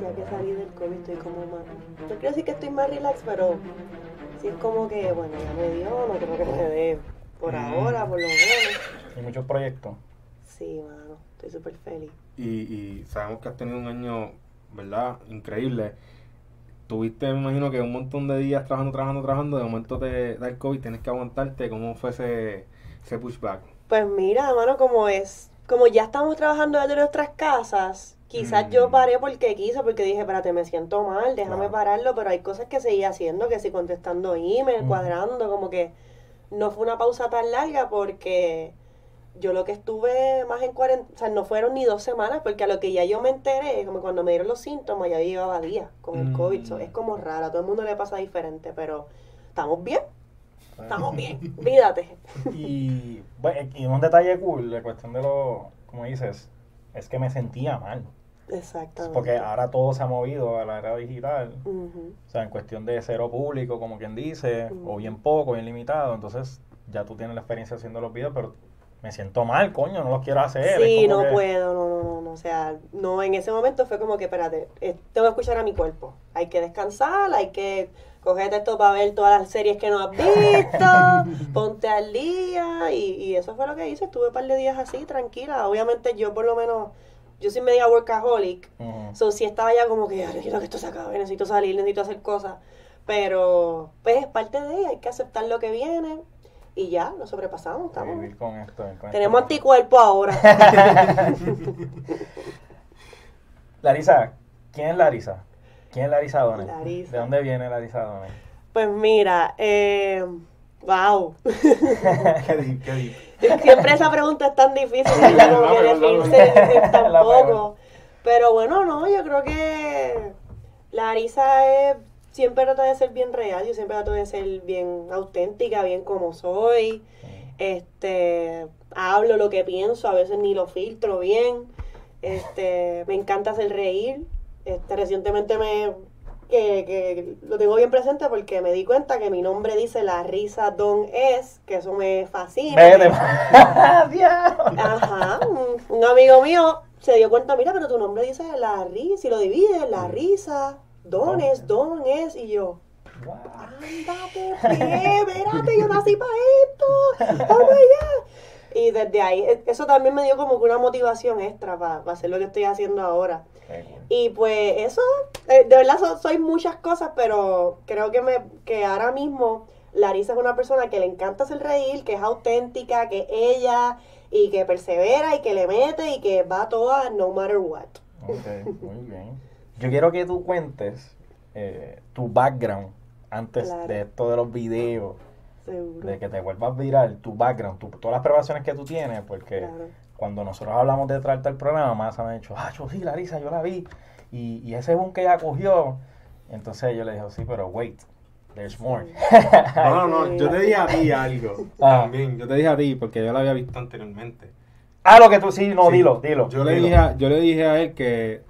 Ya que salí del COVID estoy como más... No quiero decir que estoy más relax, pero sí es como que, bueno, ya me dio, no creo que me dé por Mm. ahora, por lo menos. Y muchos proyectos. Sí, mano, estoy súper feliz. Y, y sabemos que has tenido un año, ¿verdad? Increíble. Tuviste, me imagino que un montón de días trabajando, trabajando, trabajando. De momento te da el COVID, tienes que aguantarte. ¿Cómo fue ese, ese pushback? Pues mira, mano, como es, como ya estamos trabajando desde nuestras casas, quizás Mm. yo paré porque quise, porque dije, espérate, me siento mal, déjame pararlo, pero hay cosas que seguía haciendo, que sí contestando email, Mm. cuadrando, como que no fue una pausa tan larga porque yo lo que estuve más en cuarentena, o sea, no fueron ni dos semanas, porque a lo que ya yo me enteré, como cuando me dieron los síntomas, ya llevaba días con el Mm. COVID, so, es como raro, a todo el mundo le pasa diferente, pero estamos bien, estamos bien, cuídate. Y, bueno, y un detalle cool, la cuestión de lo, como dices, es que me sentía mal. Exactamente. Porque ahora todo se ha movido a la era digital. O sea, en cuestión de cero público, como quien dice, o bien poco, bien limitado. Entonces, ya tú tienes la experiencia haciendo los videos, pero me siento mal, coño, no los quiero hacer. Sí, no que- puedo, no, no, no, no, o sea, no, en ese momento fue como que, espérate, eh, tengo que escuchar a mi cuerpo, hay que descansar, hay que cogerte esto para ver todas las series que no has visto, ponte al día, y, y eso fue lo que hice, estuve un par de días así, tranquila, obviamente yo por lo menos, yo soy media workaholic, Ujú. so sí estaba ya como que, "Ay, quiero que esto se acabe, necesito salir, necesito hacer cosas, pero pues es parte de ella, hay que aceptar lo que viene, y ya, lo sobrepasamos, estamos... Vivir con esto. con Tenemos esto. anticuerpos ahora. Larisa, ¿quién es Larisa? ¿Quién es Larisa Donel? Larisa. ¿De dónde viene Larisa Donel? Pues mira, eh, wow. ¿Qué di? ¿Qué di? Siempre esa pregunta es tan difícil, ¿verdad? Como que La pregunta, definirse en tan La poco. pregunta. Pero bueno, no, yo creo que Larisa es, siempre trata de ser bien real, yo siempre trato de ser bien auténtica, bien como soy. Este, hablo lo que pienso, a veces ni lo filtro bien. Este, me encanta hacer reír. Este, recientemente me que, que lo tengo bien presente porque me di cuenta que mi nombre dice la risa don es, que eso me fascina. Vete. Ajá, un, un amigo mío se dio cuenta, mira, pero tu nombre dice la risa, si lo divides, la risa, don es, don es, y yo, Wow. espérate, yo nací para esto, oh my God. Y desde ahí, e- eso también me dio como que una motivación extra para hacer lo que estoy haciendo ahora. Y pues eso, eh, de verdad so- soy muchas cosas, pero creo que, me, que ahora mismo Larisa es una persona que le encanta hacer reír, que es auténtica, que ella y que persevera y que le mete y que va a todas no matter what. Ok, muy bien. Yo quiero que tú cuentes eh, tu background antes Claro. de esto de los videos, Seguro. de que te vuelvas viral, tu background, tu- todas las preparaciones que tú tienes, porque Claro. cuando nosotros hablamos de traerte el programa, más han dicho, ah, yo sí, Larisa, yo la vi, y, y ese boom que ella cogió, entonces yo le dije, sí, pero wait, there's more. No, no, no, yo te dije a ti algo. Ah. También, yo te dije a ti porque yo lo había visto anteriormente. ah, lo que tú sí, no, Sí. dilo, dilo. Yo le, dilo. dije a, yo le dije a él que,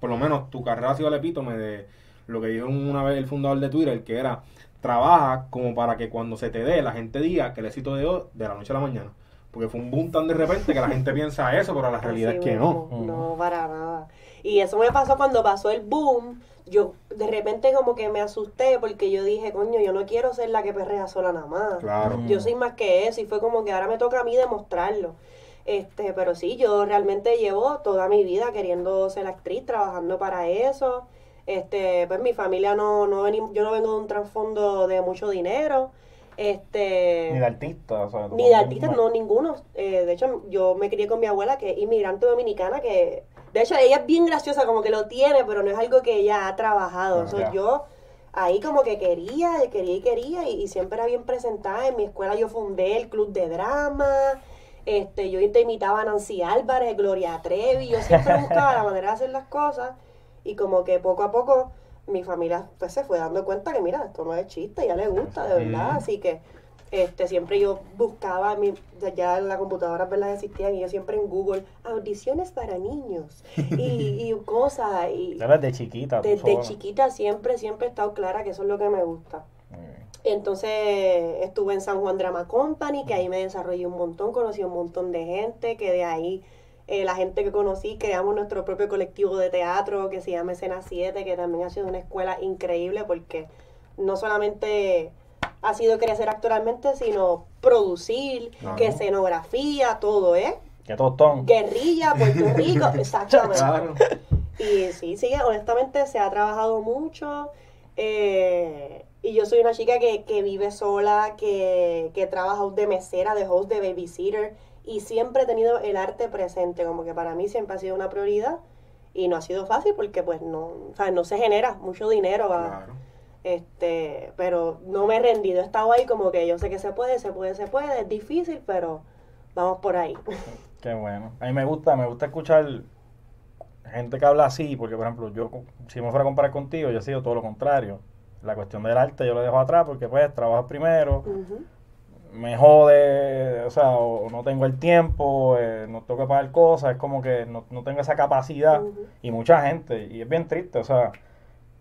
por lo menos, tu carrera ha sido el epítome de lo que dijo una vez el fundador de Twitter, que era, trabaja como para que cuando se te dé, la gente diga que el éxito de hoy de la noche a la mañana. Porque fue un boom tan de repente que la gente piensa eso, pero la realidad Así es que mismo. no. No, para nada. Y eso me pasó cuando pasó el boom. Yo de repente como que me asusté porque yo dije, coño, yo no quiero ser la que perrea sola nada más. Claro. Yo soy más que eso y fue como que ahora me toca a mí demostrarlo. Este, pero sí, yo realmente llevo toda mi vida queriendo ser actriz, trabajando para eso. Este, pues mi familia no, no veni- yo no vengo de un trasfondo de mucho dinero. Este, Ni de artista, o sea, ni de artistas, no, ninguno. Eh, de hecho, yo me crié con mi abuela, que es inmigrante dominicana, que de hecho ella es bien graciosa, como que lo tiene, pero no es algo que ella ha trabajado. Ah, So, ya. yo ahí como que quería, quería y quería, y, y siempre era bien presentada. En mi escuela yo fundé el club de drama, este, yo te imitaba a Nancy Álvarez, Gloria Trevi, yo siempre buscaba la manera de hacer las cosas, y como que poco a poco mi familia pues se fue dando cuenta que mira, esto no es chiste, ya le gusta, de verdad, Mm. así que este siempre yo buscaba mi, ya en la computadora verdad existían y yo siempre en Google audiciones para niños y, y cosas y desde chiquita, desde chiquita siempre siempre he estado clara que eso es lo que me gusta. Entonces estuve en San Juan Drama Company, que ahí me desarrollé un montón, conocí un montón de gente, que de ahí eh, la gente que conocí, creamos nuestro propio colectivo de teatro que se llama Escena 7, que también ha sido una escuela increíble porque no solamente ha sido crecer actualmente, sino producir, Claro. que escenografía, todo, ¿eh? Qué tostón. Guerrilla, Puerto Rico, exactamente. Claro. Y sí, sí, honestamente se ha trabajado mucho. eh, y yo soy una chica que, que vive sola, que, que trabaja de mesera, de host, de babysitter. Y siempre he tenido el arte presente, como que para mí siempre ha sido una prioridad. Y no ha sido fácil porque pues no, o sea, no se genera mucho dinero. Claro. este, pero no me he rendido. He estado ahí como que yo sé que se puede, se puede, se puede. Es difícil, pero vamos por ahí. Qué bueno. A mí me gusta, me gusta escuchar gente que habla así, porque por ejemplo, yo si me fuera a comparar contigo, yo he sido todo lo contrario. La cuestión del arte yo lo dejo atrás porque pues trabajo primero. Me jode, o sea, o no tengo el tiempo, eh, no tengo que pagar cosas, es como que no, no tengo esa capacidad y mucha gente, y es bien triste, o sea,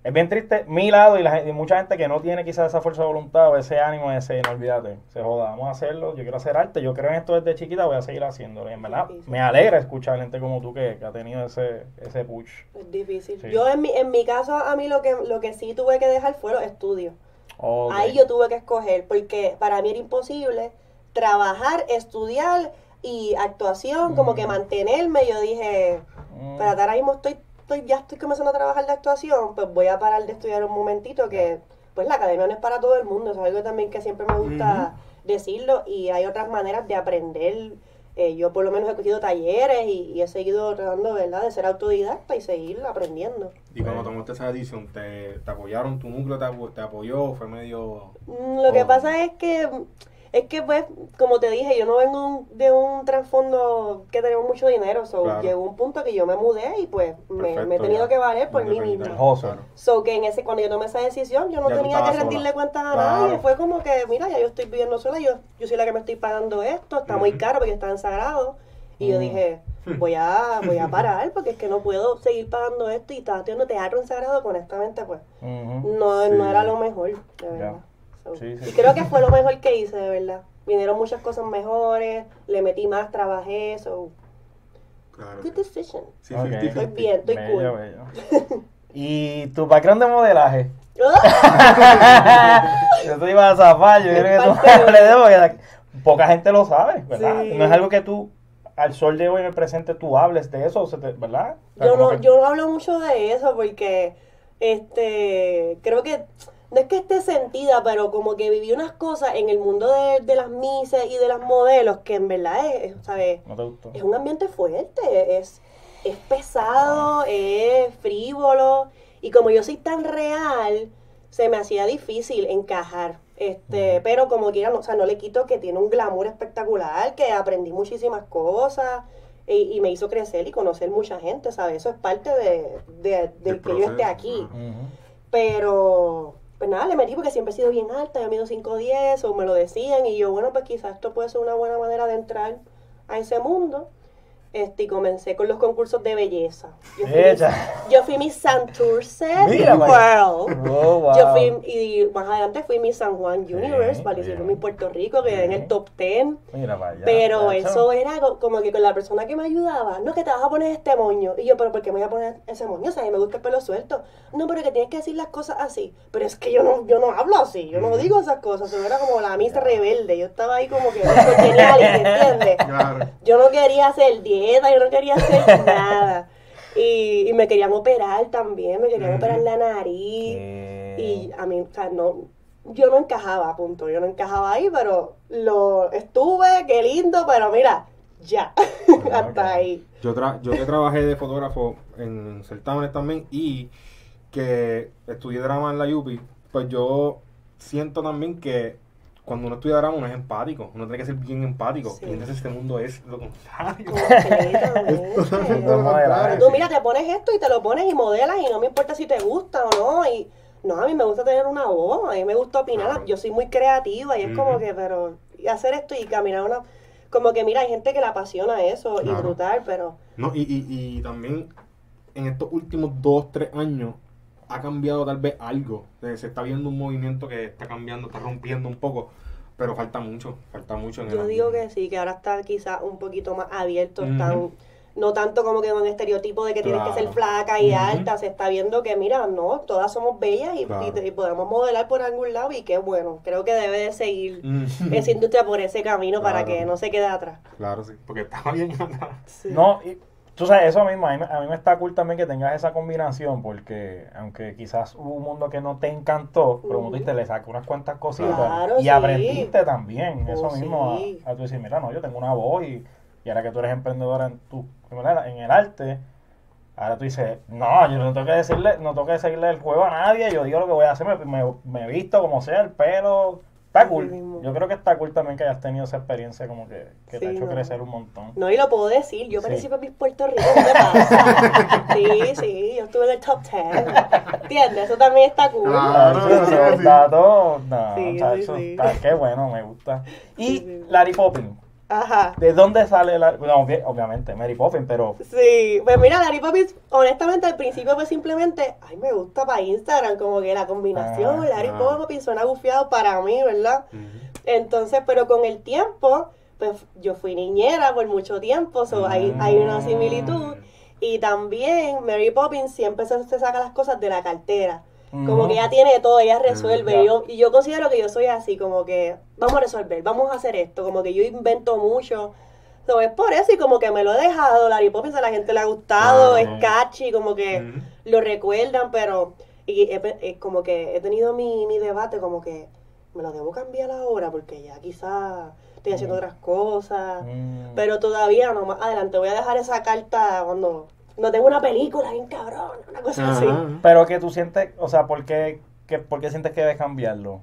es bien triste mi lado y, la, y mucha gente que no tiene quizás esa fuerza de voluntad o ese ánimo decir, no olvídate, se joda, vamos a hacerlo, yo quiero hacer arte, yo creo en esto desde chiquita, voy a seguir haciéndolo. Y en verdad, me alegra escuchar gente como tú que, que ha tenido ese, ese push. Es difícil. Sí. Yo en mi, en mi caso, a mí lo que, lo que sí tuve que dejar fue los estudios. Ahí yo tuve que escoger, porque para mí era imposible trabajar, estudiar y actuación, como que Mm. mantenerme. Yo dije, Mm, espérate, ahora mismo estoy, estoy, ya estoy comenzando a trabajar de actuación, pues voy a parar de estudiar un momentito, que pues la academia no es para todo el mundo, es algo también que siempre me gusta decirlo, y hay otras maneras de aprender. Eh, yo por lo menos he cogido talleres y, y he seguido tratando, ¿verdad?, de ser autodidacta y seguir aprendiendo. Y cuando tomaste esa decisión, ¿te, te apoyaron? ¿Tu núcleo te, apo- te apoyó? ¿Fue medio...? Mm, Lo que pasa es que, es que pues, como te dije, yo no vengo de un trasfondo que tenemos mucho dinero, so Claro. llegó un punto que yo me mudé y pues me, me he tenido ya. que valer por mí misma. So que en ese, cuando yo tomé esa decisión, yo no Ya tenía que rendirle sola. cuentas a Claro. nadie. Fue como que, mira, ya yo estoy viviendo sola, yo, yo soy la que me estoy pagando esto, está muy caro porque está en sagrado. Y yo Mm. dije, voy a, voy a parar porque es que no puedo seguir pagando esto y estaba haciendo teatro en sagrado, honestamente, pues, no, Sí. no era lo mejor, de verdad. So, Sí, sí. Y creo que fue lo mejor que hice, de verdad. Vinieron muchas cosas mejores, le metí más, trabajé, so, Claro. good decision. Sí, Ok. 50-50. Estoy bien, estoy Bello, cool. bello. ¿Y tu background de modelaje? yo te iba a zafar, yo quiero que tú Parte de- hables de eso, porque la- poca gente lo sabe, ¿verdad? Sí. No es algo que tú, al sol de hoy en el presente, tú hables de eso, ¿verdad? O sea, yo no, que- yo no hablo mucho de eso porque este creo que no es que esté sentida, pero como que viví unas cosas en el mundo de, de las mises y de las modelos que en verdad es, es, ¿sabes? No te gustó. es un ambiente fuerte, es, es pesado, es frívolo, y como yo soy tan real, se me hacía difícil encajar. Este, pero como quiera, no, o sea, no le quito que tiene un glamour espectacular, que aprendí muchísimas cosas y, y me hizo crecer y conocer mucha gente, ¿sabes? Eso es parte de, de- del Del que yo esté aquí. Pero, pues nada, le metí porque siempre he sido bien alta, yo mido 5'10", o me lo decían, y yo, bueno, pues quizás esto puede ser una buena manera de entrar a ese mundo. Este, y comencé con los concursos de belleza. Yo fui, yo fui Miss Santurce Mira. World. Oh, wow. Yo fui, y más adelante fui Miss San Juan Universe, en bien. mi Puerto Rico, quedé en el top 10. Mira para allá. Pero eso era co- como que con la persona que me ayudaba, no, que te vas a poner este moño. Y yo, pero ¿por qué me voy a poner ese moño? O sea, a mí me gusta el pelo suelto. No, pero que tienes que decir las cosas así. Pero es que yo no, yo no hablo así, yo no digo esas cosas. Eso era como la misa rebelde. Yo estaba ahí como que genial, ¿entiendes? Claro. Yo no quería hacer yo no quería hacer nada. Y, y me querían operar también, me querían operar la nariz. Y a mí, o sea, no, yo no encajaba, punto. Yo no encajaba ahí, pero lo estuve, qué lindo, pero mira, ya, hasta ahí. Yo, tra yo que trabajé de fotógrafo en certámenes también y que estudié drama en la UPI, pues yo siento también que cuando uno estudia drama uno es empático, uno tiene que ser bien empático. Sí. Y entonces este mundo es lo contrario. Tú mira, te pones esto y te lo pones y modelas y no me importa si te gusta o no. Y no, a mí me gusta tener una voz, a mí me gusta opinar. Claro. Yo soy muy creativa y es como que, pero, y hacer esto y caminar una. Como que mira, hay gente que le apasiona eso y Claro. brutal, pero No, y, y, y también en estos últimos dos, tres años ha cambiado tal vez algo. Eh, Se está viendo un movimiento que está cambiando, está rompiendo un poco, pero falta mucho, falta mucho en el Yo digo ambiente. que sí, que ahora está quizás un poquito más abierto, están, no tanto como que un estereotipo de que tienes que ser Claro. flaca y Ujú. alta, se está viendo que mira, no, todas somos bellas y, Claro. y- y podemos modelar por algún lado y qué bueno, creo que debe de seguir Mm. esa industria por ese camino para Claro. que no se quede atrás. Claro, sí, porque estaba bien atrás. Sí. No, y tú sabes, eso mismo, a mí, me- a mí me está cool también que tengas esa combinación, porque aunque quizás hubo un mundo que no te encantó, pero tú dijiste, le sacó unas cuantas cositas Claro, y sí. aprendiste también, Oh, eso mismo, sí. a, a tú decir, mira, no, yo tengo una voz y, y ahora que tú eres emprendedora en tu en el arte, ahora tú dices, no, yo no tengo que decirle, no tengo que seguirle el juego a nadie, yo digo lo que voy a hacer, me, me, me visto como sea, el pelo, está Así cool. mismo. Yo creo que está cool también que hayas tenido esa experiencia como que, que te ha hecho no. crecer un montón. No, y lo puedo decir, yo Sí. participé en Miss Puerto Rico, ¿qué te pasa? Sí, sí, yo estuve en el top 10. ¿Entiendes? Eso también está cool. Ah, sí, sí, esos sí. datos, no, Sí, sí. está- qué bueno, me gusta. Y Sí, sí. Larry Poppins, Ajá. ¿de dónde sale la, obviamente, Mary Poppins, pero Sí, pues mira, Larry Poppins, honestamente al principio fue simplemente, ay, me gusta para Instagram, como que la combinación, Ah, Larry ah. Poppins suena gufiado para mí, ¿verdad? Entonces, pero con el tiempo, pues yo fui niñera por mucho tiempo, so hay, hay una similitud. Y también Mary Poppins siempre se, se saca las cosas de la cartera. Como que ella tiene todo, ella resuelve. Y yo, y yo considero que yo soy así, como que vamos a resolver, vamos a hacer esto. Como que yo invento mucho. So, es por eso y como que me lo he dejado. Larry Poppins a la gente le ha gustado, Claro. es catchy, como que lo recuerdan, pero y he como que he tenido mi, mi debate, como que me lo debo cambiar ahora porque ya quizás estoy haciendo Mm. otras cosas. Mm. Pero todavía no, más adelante voy a dejar esa carta cuando no tengo una película bien cabrón, una cosa así. Pero que tú sientes, o sea, ¿por qué, que, por qué sientes que debes cambiarlo?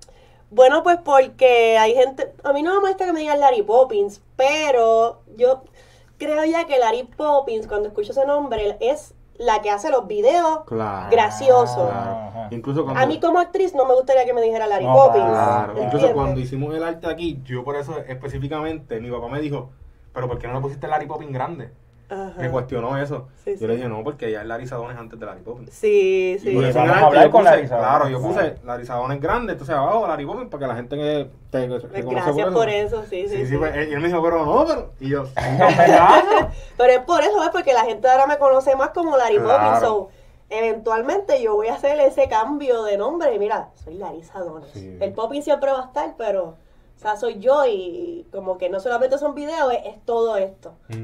Bueno, pues porque hay gente, a mí no me molesta que me digan Larry Poppins, pero yo creo ya que Larry Poppins, cuando escucho ese nombre, es la que hace los videos. Claro. Gracioso. Claro. Incluso cuando, A mí como actriz no me gustaría que me dijera Larry No, Poppins. Claro. Incluso cuando hicimos el arte aquí, yo por eso específicamente, mi papá me dijo, pero ¿por qué no le pusiste Larry Poppins grande? Ajá. Me cuestionó eso. Sí, yo sí. le dije, no, porque ya el Larry Sadones antes de Larry Poppins. Sí, Y sí. por Y vamos a hablar con puse- Claro, yo claro. puse Larry Sadones grande, entonces abajo Larry Poppins para que la gente que te Pues reconoce gracias por eso, sí, sí. Sí, sí, sí. pues, y él me dijo, pero no, pero. Y yo, no, ¿verdad? Pero es por eso, es porque la gente ahora me conoce más como Larry Claro. Poppins. So, eventualmente yo voy a hacer ese cambio de nombre. Y mira, soy Larissa Dones. Sí. El Poppins siempre va a estar, pero, sea, soy yo y como que no solamente son videos, es, es todo esto. Y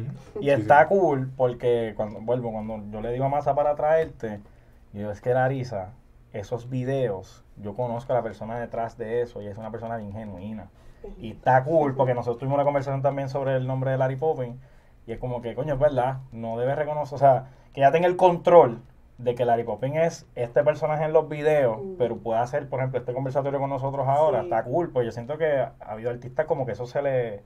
Sí, está sí. cool porque cuando vuelvo, cuando yo le digo a Masa para traerte, yo digo, es que Larisa, esos videos, yo conozco a la persona detrás de eso y es una persona bien genuina. Y está cool porque nosotros tuvimos una conversación también sobre el nombre de Larry Poppins y es como que, coño, es verdad, no debe reconocer, o sea, que ya tenga el control de que Larry Poppins es este personaje en los videos, Mm. pero pueda hacer, por ejemplo, este conversatorio con nosotros ahora, Sí. está cool, pues yo siento que ha habido artistas como que eso se le,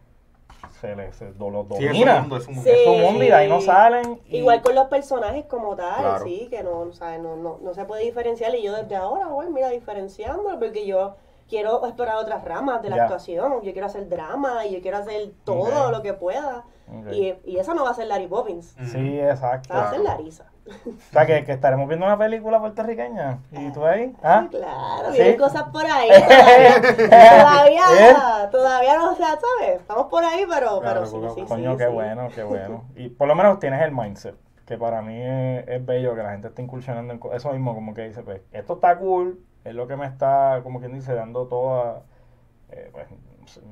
se le, se lo lo Sí, es domina. un mundo, es un mundo. Sí. Es su mundo y de ahí no salen. y- Igual con los personajes como tal, Claro. sí, que no, o sea, no, no, no se puede diferenciar. Y yo desde ahora voy, mira, diferenciándolo, porque yo quiero explorar otras ramas de la actuación. Yo quiero hacer drama y yo quiero hacer todo lo que pueda. Y, y esa no va a ser Larry Poppins. Sí, exacto. va a ser. Larisa. O sea, que, que estaremos viendo una película puertorriqueña. ¿Y tú ahí? ¿Ah? Claro, ¿Sí? cosas por ahí. Todavía, ¿Eh? todavía, todavía no, o sea, ¿sabes? Estamos por ahí, pero, Claro, pero sí, sí. Coño, sí, qué sí. bueno, qué bueno. Y por lo menos tienes el mindset, que para mí es, es bello que la gente esté incursionando en eso mismo, como que dice, pues, esto está cool, es lo que me está, como quien dice, dando toda, eh, pues,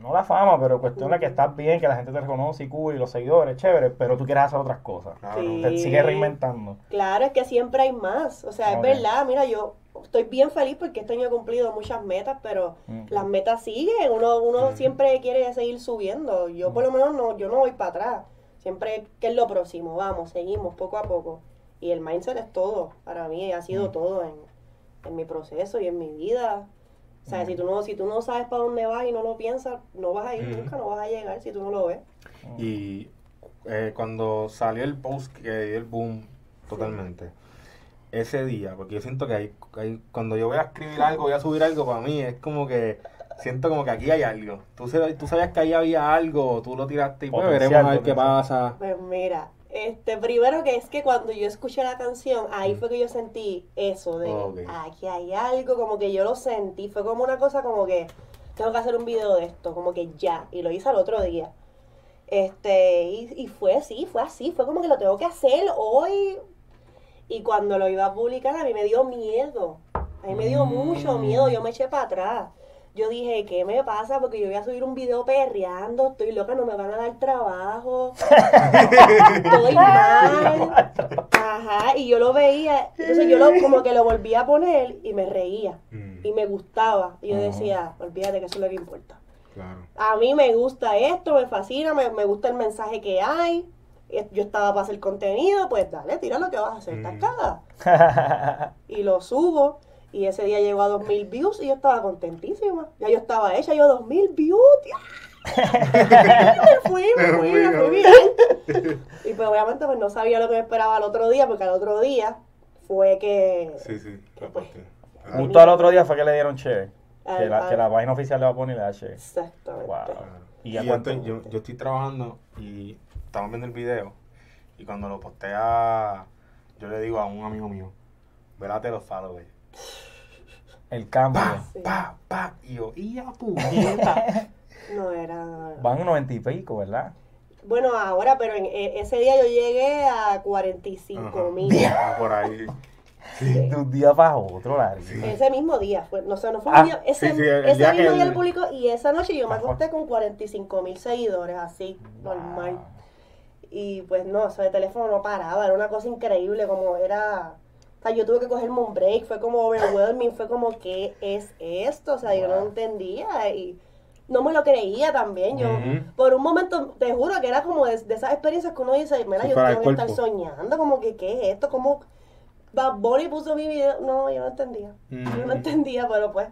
no la fama, pero cuestión de que estás bien, que la gente te reconoce y cool, y los seguidores, chévere, pero tú quieres hacer otras cosas. Claro. Sí. Te sigues reinventando. Claro, es que siempre hay más. O sea, es verdad, mira, yo estoy bien feliz porque este año he cumplido muchas metas, pero Ok. las metas siguen. Uno, uno Ujú. siempre quiere seguir subiendo. Yo por lo menos no, yo no voy para atrás. Siempre, ¿qué es lo próximo? Vamos, seguimos poco a poco. Y el mindset es todo. Para mí ha sido Ujú. todo en, en mi proceso y en mi vida. O sea, si tú no, si tú no sabes para dónde vas y no lo piensas, no vas a ir nunca, no vas a llegar si tú no lo ves. Y eh, cuando salió el post que dio el boom totalmente, ese día, porque yo siento que hay, hay- cuando yo voy a escribir algo, voy a subir algo, para mí es como que siento como que aquí hay algo. Tú, sabes- tú sabías que ahí había algo, tú lo tiraste y pues Potencial, veremos a ver qué pasa. Pues mira, Este, primero que es que cuando yo escuché la canción, ahí fue que yo sentí eso de Ok. aquí hay algo, como que yo lo sentí, fue como una cosa como que tengo que hacer un video de esto, como que ya, y lo hice al otro día. Este, y, y fue así, fue así, fue como que lo tengo que hacer hoy. Y cuando lo iba a publicar, a mí me dio miedo. A mí me dio mucho miedo, yo me eché para atrás. Yo dije, ¿qué me pasa? Porque yo voy a subir un video perreando, estoy loca, no me van a dar trabajo. estoy mal. Ajá, y yo lo veía, entonces yo lo, como que lo volví a poner y me reía. Mm, Y me gustaba. Y yo decía, olvídate que eso es lo que importa. claro. A mí me gusta esto, me fascina, me, me gusta el mensaje que hay. Yo estaba para hacer contenido, pues dale, tira lo que vas a hacer, estás Mm. Y lo subo. Y ese día llegó a 2000 views y yo estaba contentísima. Ya yo estaba hecha, yo 2000 views. ¡ya! me fui, me fui, me fui bien. Y pues obviamente pues no sabía lo que me esperaba al otro día, porque al otro día fue que... Sí, sí. la pues. Justo al otro día fue que le dieron che. Que la, que la página oficial le va a poner y le da che. Exactamente. Wow. Claro. ¿Y Y, estoy, yo, yo estoy trabajando y estamos viendo el video y cuando lo postea, yo le digo a un amigo mío, velate los followers. El cambio. Pa, Sí. pa, pa. Y yo, y ya puñeta. No era... Van noventa y pico, ¿verdad? Bueno, ahora, pero en, e- ese día yo llegué a 45 mil. Ajá, Por ahí. De un día para otro, Larry. Ese mismo día, fue, no sé, no fue Ah, un día, ese, sí, sí, el ese día mismo día el- el público y esa noche yo me acosté con 45 mil seguidores, así, normal. Y pues no, eso de teléfono no paraba, era una cosa increíble, como era... O sea, yo tuve que cogerme un break, fue como overwhelming, fue como, ¿qué es esto? O sea, yo no entendía y no me lo creía también. Yo, por un momento, te juro que era como de, de esas experiencias que uno dice, mira, yo tengo que estar soñando, como que, ¿qué es esto? ¿Cómo Bad Bunny puso mi video? No, yo no entendía. Yo no entendía, pero pues...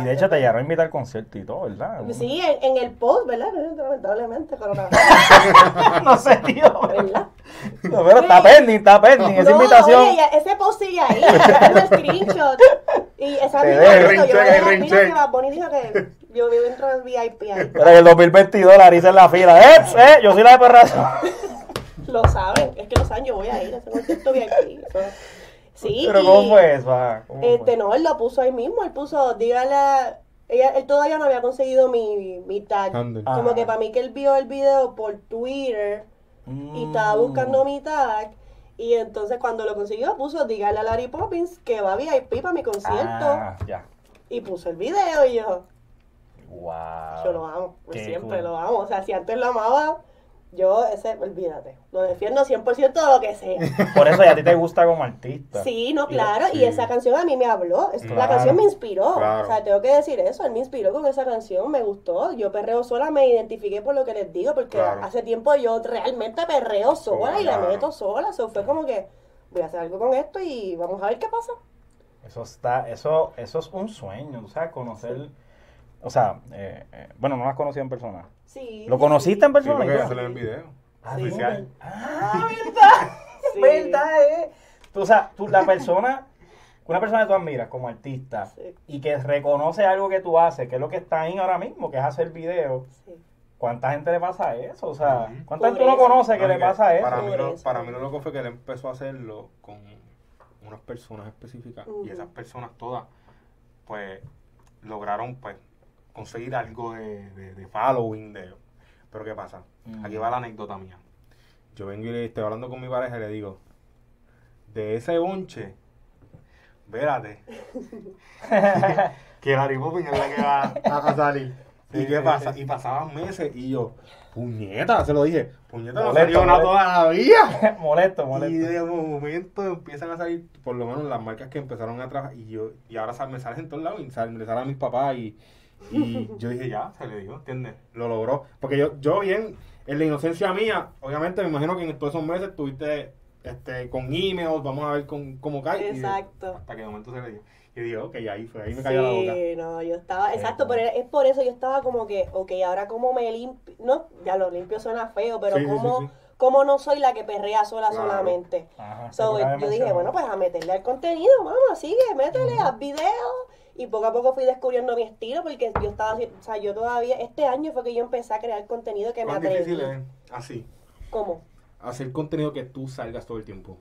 Y de hecho te llegaron a invitar al concierto y todo, ¿verdad? Sí, en, en el post, ¿verdad? Lamentablemente, coronavirus, no sé, tío. ¿verdad? No, pero está pending, está pending. Esa No, invitación. oye, ese post sigue ahí, tengo el screenshot. Y esa Te misma que Bunny dijo que yo vivo dentro del VIP ahí. Pero en el 2022 Larissa en la fila. ¡Eh! ¡Eh! Yo soy la de perrazo. Lo saben, es que lo saben, yo voy a ir a ese concierto VIP. eso. Sí, Pero ¿cómo fue eso? ¿Cómo fue? Este, no, él lo puso ahí mismo, él puso, dígale, a- ella, él todavía no había conseguido mi, mi tag. Handle. Como que para mí que él vio el video por Twitter y estaba Mm. buscando mi tag. Y entonces cuando lo consiguió puso, dígale a Larry Poppins que va a VIP para mi concierto. Ah, ya. Y puso el video y yo, Wow. yo lo amo, Qué siempre cool. lo amo. O sea, si antes lo amaba, yo ese, olvídate, lo defiendo 100% de lo que sea. Por eso ya a ti te gusta como artista. Sí, no, Y- claro, y esa canción a mí me habló, es- la canción me inspiró, Claro. o sea, tengo que decir eso, él me inspiró con esa canción, me gustó, yo perreo sola, me identifiqué por lo que les digo, porque Claro. hace tiempo yo realmente perreo sola y Claro. meto sola, eso fue como que voy a hacer algo con esto y vamos a ver qué pasa. Eso está, eso, eso es un sueño, o sea, conocer, o sea, eh, eh, bueno, no lo has conocido en persona. Sí. ¿Lo conociste en Sí, persona? porque ya sale en el video. Ah, Sí. Oficial. Ah, verdad, Sí. verdad, eh. Tú, o sea, tú, la persona, una persona que tú admiras como artista Sí. y que reconoce algo que tú haces, que es lo que está ahí ahora mismo, que es hacer video, Sí. ¿cuánta gente le pasa eso? O sea. ¿cuánta gente tú no conoces que le pasa eso? Para mí, lo, eso. para mí lo loco fue que él empezó a hacerlo con unas personas específicas y esas personas todas, pues, lograron, pues, conseguir algo de, de, de following, de... Pero ¿qué pasa? Aquí va la anécdota mía. Yo vengo y le estoy hablando con mi pareja y le digo, de ese bonche, vérate, que Larry Poppins es la que va a, a salir. ¿Y qué pasa? Y pasaban meses y yo, puñeta, se lo dije, puñeta, no salió molesto. todavía. molesto, Y molesto. de momento empiezan a salir, por lo menos las marcas que empezaron a trabajar, y yo, y ahora me salen en todos lados, y me salen a mis papás, y, y yo dije, ya, se le dio, ¿entiendes? Lo logró. Porque yo, yo bien, en la inocencia mía, obviamente me imagino que en todos esos meses estuviste este, con emails, vamos a ver con, cómo cae. y de- Exacto. hasta que de momento se le dio. Y digo, ok, ahí fue, ahí me cayó la boca. Sí, no, yo estaba, Sí, exacto, pero es por eso yo estaba como que, ok, ahora cómo me limpio, no, ya lo limpio suena feo, pero Sí, sí, cómo, sí, sí. cómo no soy la que perrea sola Claro. solamente. Ajá, So, yo dije, bueno, pues a meterle al contenido, vamos, sigue, métele, haz videos. Y poco a poco fui descubriendo mi estilo, porque yo estaba, así- o sea, yo todavía, este año fue que yo empecé a crear contenido que me ¿Cuán atreví. difícil es así? ¿Cómo? hacer contenido que tú salgas todo el tiempo?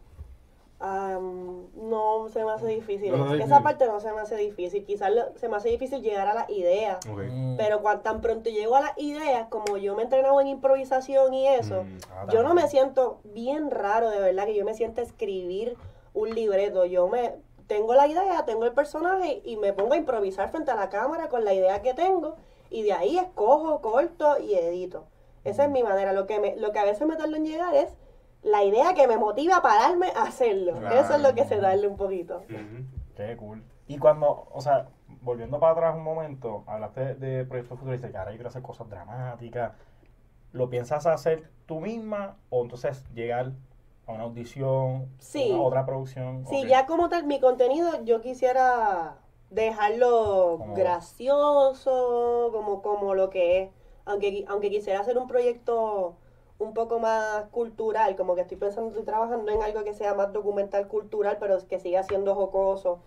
Am, no se me hace difícil. No, no esa parte no se me hace difícil. Quizás lo- se me hace difícil llegar a la idea. Ok. Mm. Pero cuando tan pronto llego a las ideas, como yo me he entrenado en improvisación y eso, Mm. Ah, yo no me siento bien raro, de verdad, que yo me siento a escribir un libreto. Yo me tengo la idea, tengo el personaje y me pongo a improvisar frente a la cámara con la idea que tengo y de ahí escojo, corto y edito. Esa es mi manera. Lo que, me, lo que a veces me tarda en llegar es la idea que me motiva a pararme a hacerlo. Claro. Eso es lo que se tarda un poquito. Ujú. Qué cool. Y cuando, o sea, volviendo para atrás un momento, hablaste de, de proyectos futuristas, que ahora yo quiero hacer cosas dramáticas. ¿Lo piensas hacer tú misma o entonces llegar a una audición, Sí. a otra producción? Sí, ya como tal, mi contenido yo quisiera dejarlo Como- gracioso, como, como lo que es. Aunque, aunque quisiera hacer un proyecto un poco más cultural, como que estoy pensando, estoy trabajando en algo que sea más documental cultural, pero que siga siendo jocoso.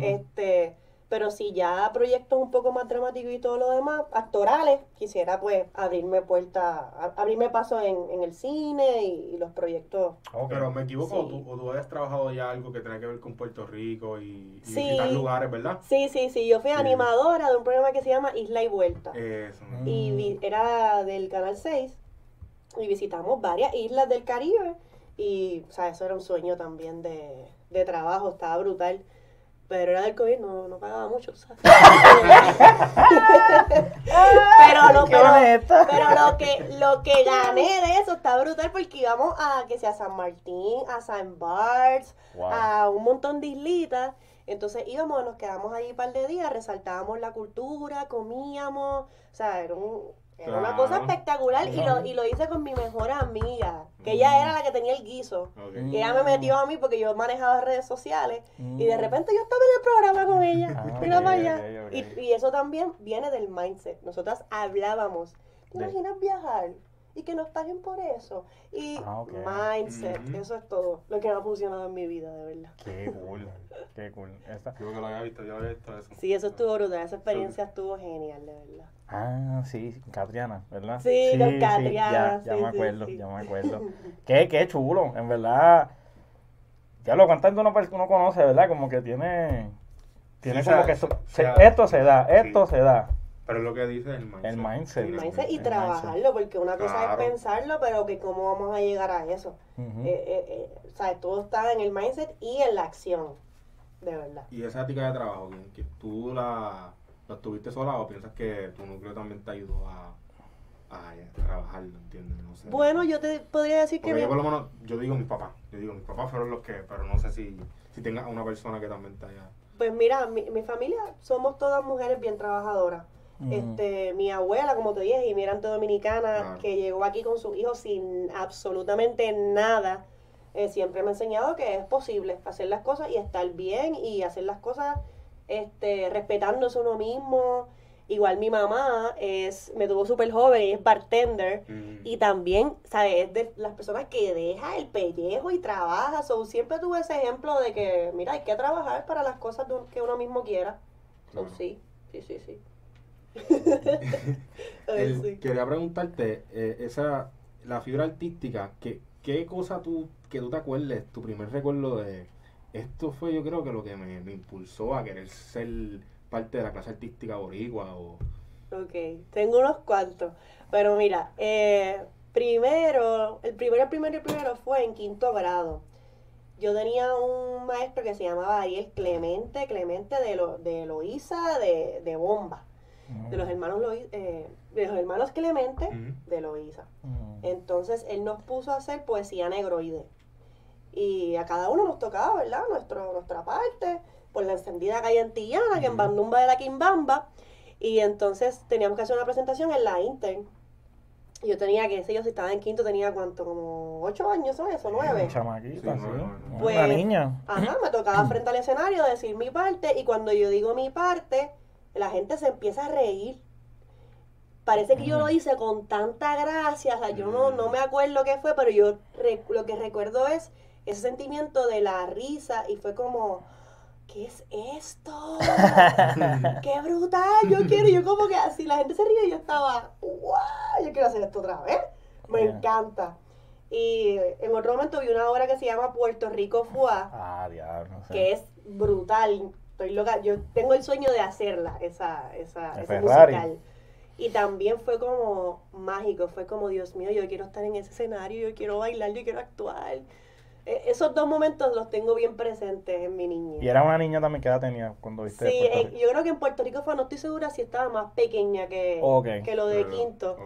Este, pero si ya proyectos un poco más dramáticos y todo lo demás, actorales, quisiera pues abrirme puerta, a- abrirme paso en, en el cine y, y los proyectos. Ok. Pero me equivoco, Sí. o, tú, o tú habías trabajado ya algo que tenga que ver con Puerto Rico y, y Sí. visitar lugares, ¿verdad? Sí, sí, sí, yo fui Sí. animadora de un programa que se llama Isla y Vuelta. Eso. Mm. y vi- era del Canal 6 y visitamos varias islas del Caribe y o sea, eso era un sueño también de, de trabajo, estaba brutal. Pero era del COVID, no, no pagaba mucho, ¿sabes? pero, lo, pero, pero lo que lo que gané de eso está brutal porque íbamos a que sea San Martín, a San Barts, Wow. a un montón de islitas. Entonces íbamos, nos quedamos ahí un par de días, resaltábamos la cultura, comíamos, o sea, era, un- era una cosa espectacular y lo, y lo hice con mi mejor amiga, que ella era la que tenía el guiso. Ok. Mm. Y ella me metió a mí porque yo manejaba redes sociales y de Mm. repente yo estaba en el programa con ella. Ah, Mira ok, para allá. ok, ok. Y, y eso también viene del mindset. Nosotras hablábamos. ¿Te imaginas viajar? Y que nos paguen por eso. Y Ah, mindset, Ujú. eso es todo lo que me ha funcionado en mi vida, de verdad. Qué cool. Qué cool. Esta- Yo que lo había visto, yo había visto eso. Sí, eso estuvo brutal. Esa experiencia estuvo genial, de verdad. Ah, sí, Catriana, ¿verdad? Sí, con Catriana, ya, ya sí, me sí, acuerdo, sí. ya me acuerdo. qué, qué chulo, en verdad. Ya lo cuánto uno, uno conoce, ¿verdad? Como que tiene. Tiene Sí, como que sea, esto o se, sea, esto se da, esto sí. se da. Pero es lo que dice el mindset. El mindset. El El mindset y mindset. trabajarlo, porque una cosa Claro. es pensarlo, pero que cómo vamos a llegar a eso. Ujú. Eh, eh, eh, o sea, todo está en el mindset y en la acción, de verdad. Y esa ética de trabajo, que, que tú la, la tuviste sola o piensas que tu núcleo también te ayudó a, a, trabajarlo, ¿entiendes? No sé. Bueno, yo te podría decir que... Porque mi- yo por lo menos, yo digo mis papás, yo digo mis papás fueron los que, pero no sé si, si tengas a una persona que también te haya... Pues mira, mi, mi familia somos todas mujeres bien trabajadoras. Ujú. Este, mi abuela, como te dije, inmigrante dominicana, Claro. que llegó aquí con sus hijos sin absolutamente nada, eh, siempre me ha enseñado que es posible hacer las cosas y estar bien y hacer las cosas este, respetándose uno mismo. Igual mi mamá es, me tuvo súper joven y es bartender. Mm. Y también, ¿sabes? Es de las personas que deja el pellejo y trabaja. So, siempre tuve ese ejemplo de que, mira, hay que trabajar para las cosas que uno mismo quiera. So, sí, sí, sí, sí. El- Ay, sí. Quería preguntarte, eh, esa, la fibra artística, ¿qué, ¿qué cosa tú, que tú te acuerdes, tu primer recuerdo de, esto fue yo creo que lo que me, me impulsó a querer ser parte de la clase artística boricua o... Ok, tengo unos cuantos. Pero mira, eh, primero, el primero, el primero, el primero fue en quinto grado. Yo tenía un maestro que se llamaba Ariel Clemente, Clemente de, lo, de Loíza de, de Bomba, de los hermanos Loí- eh, de los hermanos Clemente de Loíza. Ujú. Entonces él nos puso a hacer poesía negroide. Y a cada uno nos tocaba, ¿verdad? Nuestro, nuestra parte, por la encendida calle antillana, que en. Bandumba de la Quimbamba. Y entonces teníamos que hacer una presentación en la Intern. Y Yo tenía, qué sé yo, si estaba en quinto, tenía cuánto, como ocho años, ¿no? Eso, nueve. Chamaquita, Sí, sí. Una Pues- niña. Ajá, me tocaba frente al escenario decir mi parte y cuando yo digo mi parte, la gente se empieza a reír. Parece que yo lo hice con tanta gracia, o sea, yo no, no me acuerdo qué fue, pero yo lo que recuerdo es ese sentimiento de la risa y fue como, ¿qué es esto? ¡Qué brutal! Yo quiero, yo como que así la gente se ríe y yo estaba, ¡wow! Yo quiero hacer esto otra vez. Me Yeah. encanta. Y en otro momento vi una obra que se llama Puerto Rico Fuá, Ah, diablo. sí. que es brutal. Estoy loca. Yo tengo el sueño de hacerla, esa, esa, ese musical. Y también fue como mágico, fue como, Dios mío, yo quiero estar en ese escenario, yo quiero bailar, yo quiero actuar. E- Esos dos momentos los tengo bien presentes en mi niñez. Y era una niña también que edad tenía cuando viste Sí, Puerto eh, Rico? yo creo que en Puerto Rico fue, no estoy segura si estaba más pequeña que, que lo de Pero, Quinto.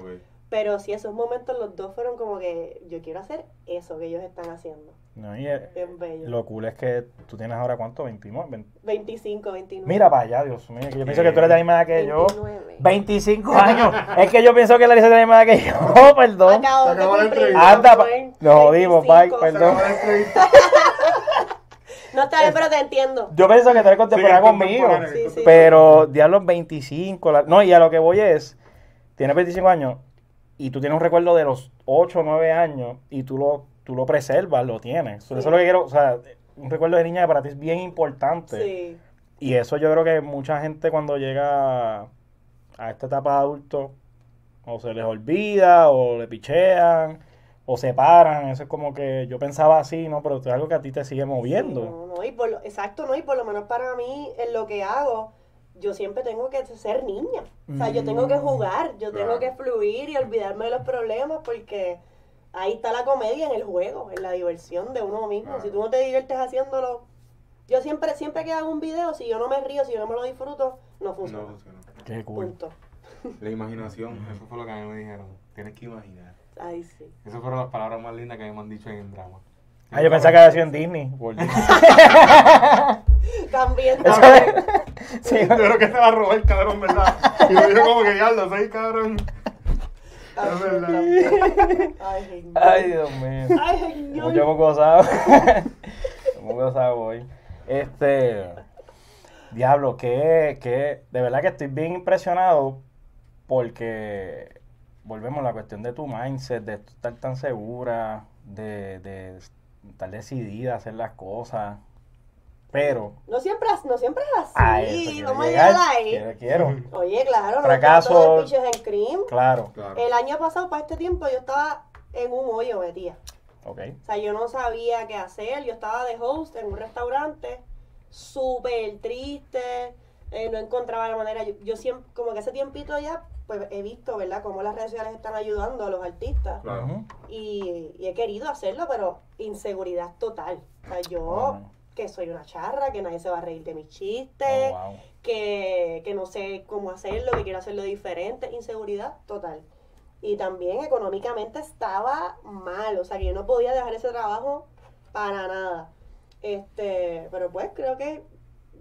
Pero sí, esos momentos los dos fueron como que yo quiero hacer eso que ellos están haciendo. No, y, eh, Bien bello. lo cool es que tú tienes ahora cuánto, 29. 20. 25, 29. Mira para allá, Dios mío, que yo pienso que tú eres de la misma edad que yo. 29. 25 años. es que yo pienso que la Lisa es de la misma edad que yo, perdón. De acabó cumplir, entrevista. Anda, nos jodimos, bye, 25. Se perdón. acabó la entrevista. No está bien, pero te entiendo. Yo pienso que tú eres contemporánea Sí, conmigo. Sí, sí. Pero, diablo, 25. la- No, y a lo que voy es, tienes 25 años y tú tienes un recuerdo de los 8 o 9 años y tú lo, tú lo preservas, lo tienes. Eso es lo que quiero, o sea, un recuerdo de niña que para ti es bien importante. Sí. Y eso yo creo que mucha gente cuando llega a esta etapa de adulto, o se les olvida, o le pichean, o se paran. Eso es como que yo pensaba así, ¿no? Pero es algo que a ti te sigue moviendo. No, no, y por lo- exacto, ¿no? Y por lo menos para mí, en lo que hago, yo siempre tengo que ser niña. O sea, yo tengo que Mm. jugar, yo tengo Claro. que fluir y olvidarme de los problemas porque ahí está la comedia en el juego, en la diversión de uno mismo. Claro. Si tú no te diviertes haciéndolo, yo siempre, siempre que hago un video, si yo no me río, si yo no me lo disfruto, no funciona. No funciona. Qué cool. Punto. La imaginación, eso fue lo que a mí me dijeron. Tienes que imaginar. Ay, sí. Esas fueron las palabras más lindas que a mí me han dicho en el drama. Ah, yo pensaba que había sido en Disney. También. También. sí, Yo creo que se la robó el cabrón, ¿verdad? Y me dijo como que diablo, soy cabrón. Ay, Es verdad. también. Ay, Dios mío. Ay, señor. Mucho hemos gozado. hemos gozado hoy. Este. Diablo, que, que. De verdad que estoy bien impresionado porque. Volvemos a la cuestión de tu mindset, de estar tan segura, de, de estar decidida a hacer las cosas. Pero. No siempre, no siempre es así. A eso quiero Vamos a llegar. llegar ahí. Quiero, quiero. Oye, claro, no Fracaso. de piches en cream. Claro. Claro. El año pasado, para este tiempo, yo estaba en un hoyo metida. Ok. O sea, yo no sabía qué hacer. Yo estaba de host en un restaurante, súper triste. eh, no encontraba la manera. Yo, yo siempre, como que ese tiempito ya, pues he visto, ¿verdad?, cómo las redes sociales están ayudando a los artistas. Claro. Y, y he querido hacerlo, pero inseguridad total. O sea, yo. Que soy una charra, que nadie se va a reír de mis chistes Oh, wow. que, que no sé cómo hacerlo, que quiero hacerlo diferente, inseguridad total. Y también económicamente estaba mal, o sea que yo no podía dejar ese trabajo para nada. Este, pero pues creo que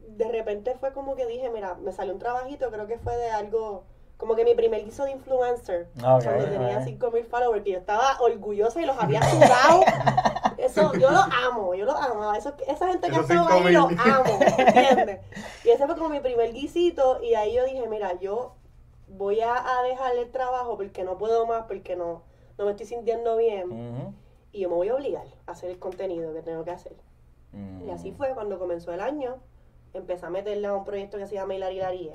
de repente fue como que dije, mira, me salió un trabajito, creo que fue de algo, como que mi primer guiso de influencer, Ok, cuando tenía ok. 5000 followers, que yo estaba orgullosa y los había sudado. Eso, yo lo amo, yo lo amo. Eso, esa gente que estaba ahí lo 5,000. amo, ¿entiendes? Y ese fue como mi primer guisito y ahí yo dije, mira, yo voy a, a dejar el trabajo porque no puedo más, porque no, no me estoy sintiendo bien. Y yo me voy a obligar a hacer el contenido que tengo que hacer. Y así Mm. fue cuando comenzó el año. Empecé a meterle a un proyecto que se llama Hilar Hilarie.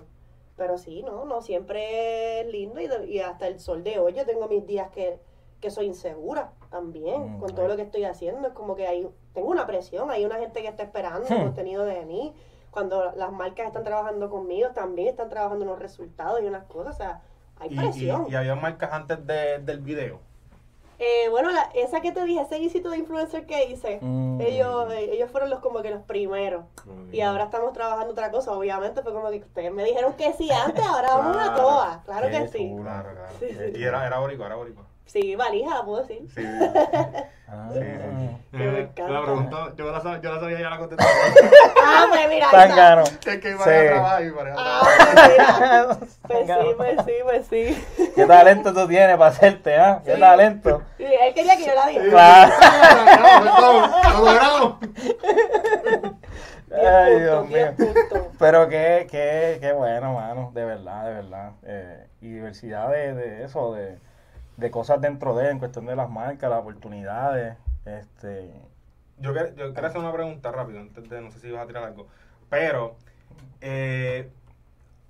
Pero sí, no, no siempre es lindo y, de- y hasta el sol de hoy yo tengo mis días que, que soy insegura también Mm, con todo lo que estoy haciendo. Es como que hay, tengo una presión, hay una gente que está esperando Hmm. contenido de mí. Cuando las marcas están trabajando conmigo, también están trabajando unos resultados y unas cosas. O sea, hay presión. y, y había marcas antes de- del video. Eh, bueno, la- esa que te dije, ese guisito de influencer que hice, Mm. ellos, eh, ellos fueron los como que los primeros. Y ahora estamos trabajando otra cosa, obviamente, fue como que ustedes me dijeron que sí antes, ahora vamos a Claro. todas. Claro Qué que sí. Claro, claro. Sí, sí. Y era, era boricua, era boricua. Sí, valija, la puedo decir. Sí. Ah. Sí, sí. Que me encanta. La preguntó, yo la, sab- yo la sabía ya la contestaba. Ah, pues mira, Tan gano. es que iba Sí. a trabajar y para Ah, pues mira. Pues sí, pues sí, pues sí. ¿Qué talento tú tienes para hacerte, ah? ¿Qué Sí. talento? Él quería que yo la diera. Claro. ¡Lo logramos! Ay, Dios mío. Pero qué, qué, qué bueno, mano. De verdad, de verdad. Eh, y diversidad de, de eso, de, de cosas dentro de, en cuestión de las marcas, las oportunidades. Este. Yo, quer- yo quería hacer una pregunta rápido antes de, no sé si ibas a tirar algo. Pero, eh,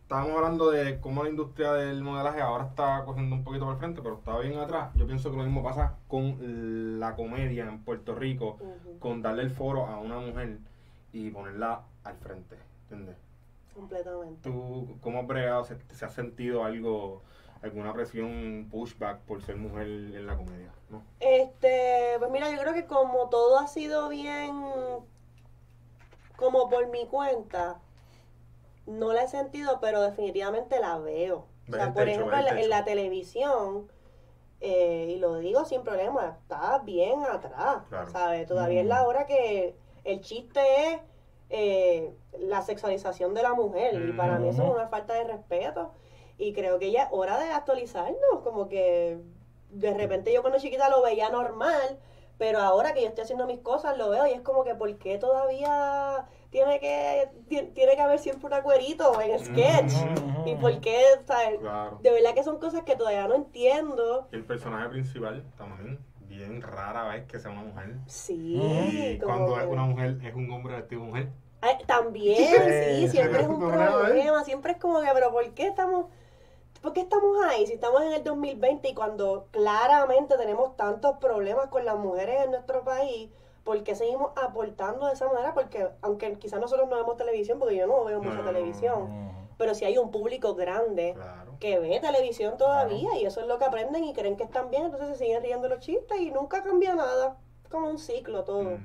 estábamos hablando de cómo la industria del modelaje ahora está cogiendo un poquito por el frente, pero estaba bien atrás. Yo pienso que lo mismo pasa con la comedia en Puerto Rico, con darle el foro a una mujer y ponerla al frente, ¿entiendes? Completamente. ¿Tú cómo has bregado? ¿Se, se ha sentido algo, alguna presión, pushback por ser mujer en la comedia? ¿no? Este, pues mira, yo creo que como todo ha sido bien, como por mi cuenta, no la he sentido, pero definitivamente la veo. O sea, por techo, ejemplo, en la, en techo. la televisión, eh, y lo digo sin problema, está bien atrás, Claro. ¿sabes? Todavía es Mm. la hora que el chiste es eh, la sexualización de la mujer, y para mí eso es una falta de respeto. Y creo que ya es hora de actualizarnos, como que de repente yo cuando chiquita lo veía normal, pero ahora que yo estoy haciendo mis cosas lo veo y es como que ¿por qué todavía tiene que ti- tiene que haber siempre un acuerito en sketch? ¿Y por qué? ¿sabes? Claro. De verdad que son cosas que todavía no entiendo. Y el personaje principal también, bien rara vez que sea una mujer. Sí, Y cuando que- es una mujer, es un hombre vestido de mujer. Ay, también, Sí, sí, siempre es un Problema, ¿eh? problema, siempre es como que, pero ¿por qué estamos, por qué estamos ahí? Si estamos en el 2020 y cuando claramente tenemos tantos problemas con las mujeres en nuestro país, ¿por qué seguimos aportando de esa manera? Porque aunque quizás nosotros no vemos televisión, porque yo no veo mucha no, televisión, pero si hay un público grande Claro. que ve televisión todavía y eso es lo que aprenden y creen que están bien, entonces se siguen riendo los chistes y nunca cambia nada, como un ciclo todo.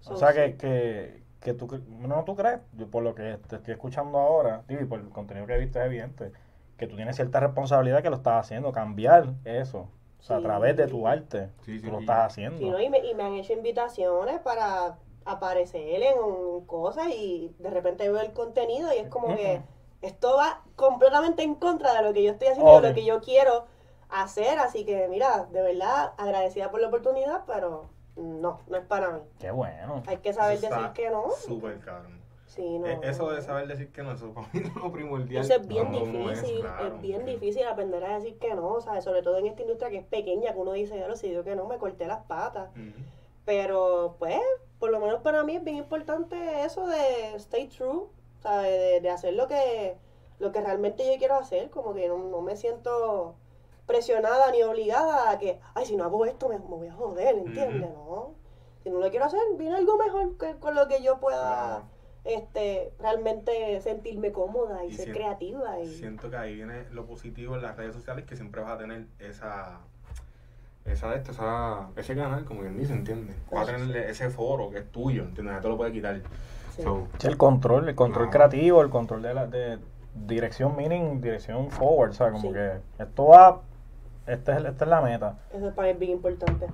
So, O sea sí. que, que, que tú, cre- no tú crees, yo por lo que te estoy escuchando ahora, y por el contenido que he visto es evidente, que tú tienes cierta responsabilidad que lo estás haciendo, cambiar eso, o sea, a través de tu arte, Sí, sí, tú lo estás haciendo. Sí, ¿no? y, me, y me han hecho invitaciones para aparecer en cosas y de repente veo el contenido y es como que esto va completamente en contra de lo que yo estoy haciendo y Ok. de lo que yo quiero hacer. Así que, mira, de verdad, agradecida por la oportunidad, pero no, no es para mí. Qué bueno. Hay que saber decir que no. Súper cabrón. Sí, no. Eh, Eso de saber decir que no, eso para mí es lo primordial. Eso es bien difícil, es, claro, bien difícil aprender a decir que no, ¿sabes? Sobre todo en esta industria que es pequeña, que uno dice, ya lo si digo que no, me corté las patas. Pero, pues, por lo menos para mí es bien importante eso de stay true, ¿sabes? De, de hacer lo que, lo que realmente yo quiero hacer, como que no, no me siento presionada ni obligada a que, ay, si no hago esto me, me voy a joder, ¿entiendes? No. Si no lo quiero hacer, viene algo mejor que, con lo que yo pueda Claro. Este realmente sentirme cómoda y, Y ser creativa. Y, Siento que ahí viene lo positivo en las redes sociales, que siempre vas a tener esa, esa de esto, esa, ese canal, como quien dice, ¿entiendes? Vas a tener ese foro que es tuyo, ¿entiendes? No te lo puedes quitar. sí. So, Sí, el control, el control creativo, el control de la de dirección meaning, dirección forward, o sea, como Sí. que esto va, esta es, esta es la meta. Eso para mí es bien importante.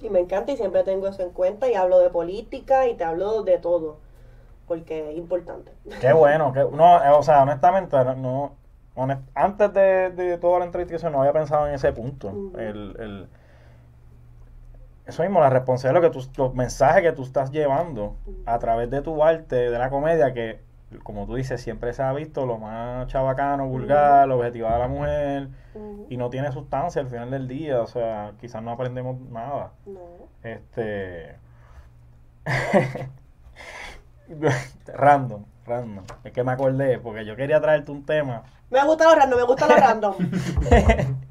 Y me encanta y siempre tengo eso en cuenta y hablo de política y te hablo de todo. Porque es importante. Qué bueno, que no, eh, o sea, honestamente, no, honest- antes de, de toda la entrevista no había pensado en ese punto. El, el- eso mismo, la responsabilidad, lo que tú, los mensajes que tú estás llevando a través de tu arte, de la comedia, que como tú dices, siempre se ha visto lo más chabacano, vulgar, objetivado a la mujer, y no tiene sustancia al final del día, o sea, quizás no aprendemos nada. No. Este. random, random. Es que me acordé, porque yo quería traerte un tema. Me gusta lo random, me gusta lo random.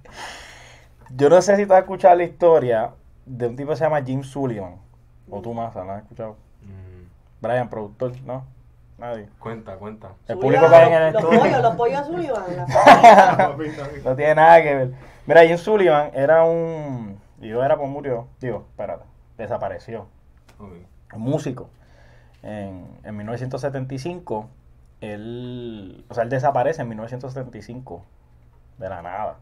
Yo no sé si tú has escuchado la historia de un tipo que se llama Jim Sullivan. O tú más, ¿la has escuchado? mm, Brian, productor, ¿no? Nadie. cuenta, cuenta. El Sullivan, público que hay en el Los estudio. pollos, los pollos Sullivan. No tiene nada que ver. Mira, Jim Sullivan era un. Y yo era pues murió. Digo, espérate. Desapareció. Un músico. En, en 1975, él, o sea, él desaparece en 1975, de la nada.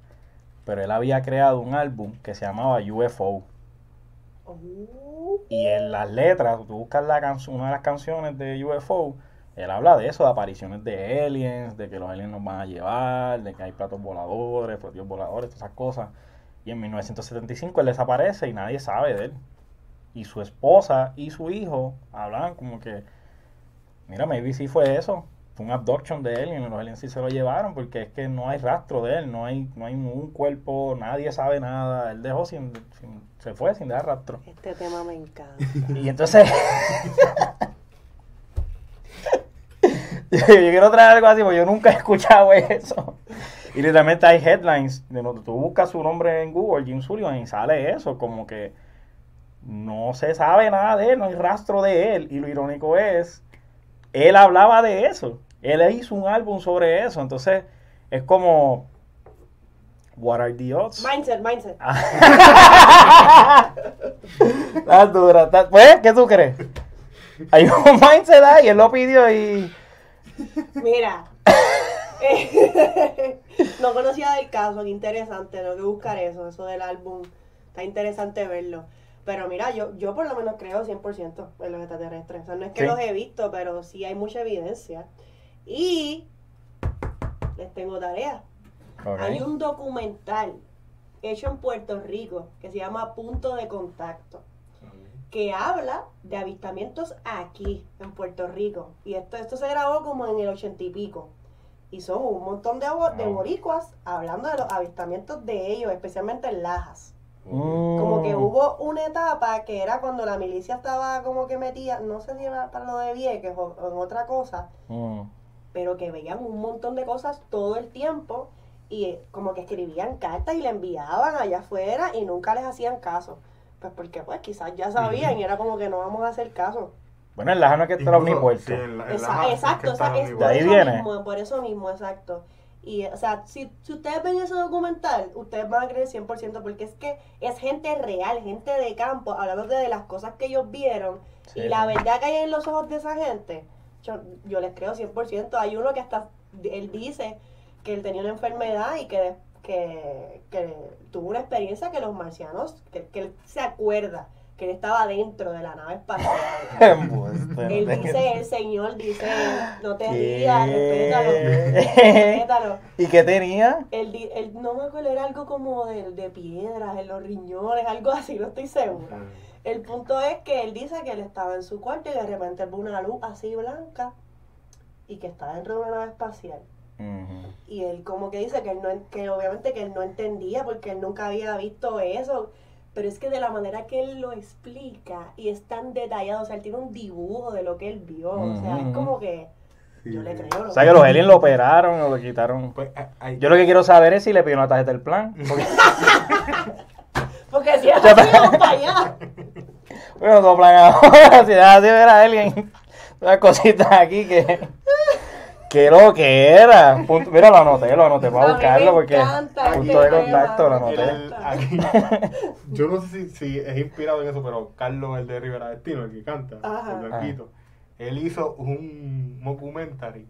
Pero él había creado un álbum que se llamaba UFO. Oh, Y en las letras, tú buscas la canción, una de las canciones de UFO, él habla de eso, de apariciones de aliens, de que los aliens nos van a llevar, de que hay platos voladores, platillos voladores, todas esas cosas. Y en 1975 él desaparece y nadie sabe de él. Y su esposa y su hijo hablan como que, mira, maybe sí fue eso. Fue un abduction de él y los aliens sí se lo llevaron porque es que no hay rastro de él, no hay, no hay un cuerpo, nadie sabe nada. Él dejó sin, sin- se fue sin dejar rastro. este tema me encanta. Y entonces. yo quiero traer algo así porque yo nunca he escuchado eso. Y literalmente hay headlines, de donde tú buscas su nombre en Google, Jim Sullivan, y sale eso, como que no se sabe nada de él, no hay rastro de él. Y lo irónico es, él hablaba de eso. Él hizo un álbum sobre eso. Entonces, es como, what are the odds? Mindset, mindset. Las duras. Pues, ¿qué tú crees? Hay un mindset ahí, él lo pidió y... Mira. no conocía del caso, qué interesante, tengo que buscar eso, eso del álbum. Está interesante verlo. Pero mira, yo, yo por lo menos creo 100% en los extraterrestres. O sea, no es que Sí. los he visto, pero sí hay mucha evidencia. Y les tengo tarea. Hay un documental hecho en Puerto Rico que se llama Punto de Contacto que habla de avistamientos aquí en Puerto Rico. Y esto, esto se grabó como en el ochenta y pico. Y son un montón de, de boricuas hablando de los avistamientos de ellos, especialmente en Lajas. Como que hubo una etapa que era cuando la milicia estaba como que metida, no sé si era para lo de Vieques o, o en otra cosa, Mm. pero que veían un montón de cosas todo el tiempo y eh, como que escribían cartas y le enviaban allá afuera y nunca les hacían caso. Pues porque pues quizás ya sabían y era como que no vamos a hacer caso. Bueno, el Laja no es que esté Incluso, omnipuerto. sí, en la- en la- exacto, que o sea, está es omnipuerto. por De ahí eso viene. mismo, por eso mismo, exacto. Y, o sea, si, si ustedes ven ese documental, ustedes van a creer 100% porque es que es gente real, gente de campo, hablando de las cosas que ellos vieron Sí, y la verdad que hay en los ojos de esa gente, yo, yo les creo 100%. Hay uno que hasta, él dice que él tenía una enfermedad y que, que, que tuvo una experiencia que los marcianos, que, que él se acuerda que él estaba dentro de la nave espacial. Él dice, el Señor dice, no te rías, respétalo, respétalo. ¿Y qué tenía? Él, él- no me acuerdo, era algo como de, de piedras en los riñones, algo así, no estoy segura. El punto es que él dice que él estaba en su cuarto y de repente ve una luz así blanca y que está dentro de una nave espacial. Y él como que dice que, él no, que obviamente que él no entendía porque él nunca había visto eso. Pero es que de la manera que él lo explica y es tan detallado, o sea, él tiene un dibujo de lo que él vio. O sea, es como que Sí, yo le creo. O sea que los aliens lo operaron o lo quitaron. Pues, hay- Yo lo que quiero saber es si le pidió una tarjeta del plan. Porque, Porque si es así, vamos para allá. bueno, todo plan ahora. Si deja de ver a alguien, unas cositas aquí que. Que lo que era. Punto- mira, lo anoté, lo anoté para buscarlo porque. encanta Punto de contacto, lo anoté. el- aquí- yo no sé si, si es inspirado en eso, pero Carlos, el de Rivera Destino, el que canta, Ajá. el blanquito, él hizo un documentary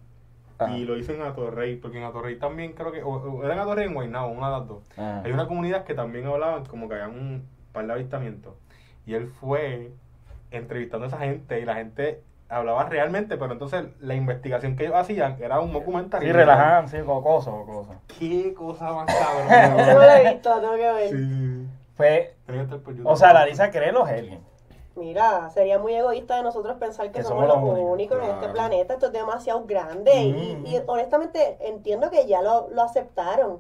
Ajá. y lo hizo en Atorrey, porque en Atorrey también creo que, o, o era en Atorrey en Guaynabo, una de las dos. Ajá. Hay una comunidad que también hablaban como que habían un par de avistamientos. Y él fue entrevistando a esa gente y la gente hablaba realmente, pero entonces la investigación que ellos hacían era un documental. Sí, relajaban, sí, cocoso, cocoso. Qué cosa más Eso no cabrón. lo he visto, tengo que ver. sí, sí. Pues, o sea, Larisa cree los aliens. Mira, sería muy egoísta de nosotros pensar que, Que somos, somos los los únicos, en este planeta. Esto es demasiado grande. y- Mm. Y, honestamente entiendo que ya lo, lo aceptaron.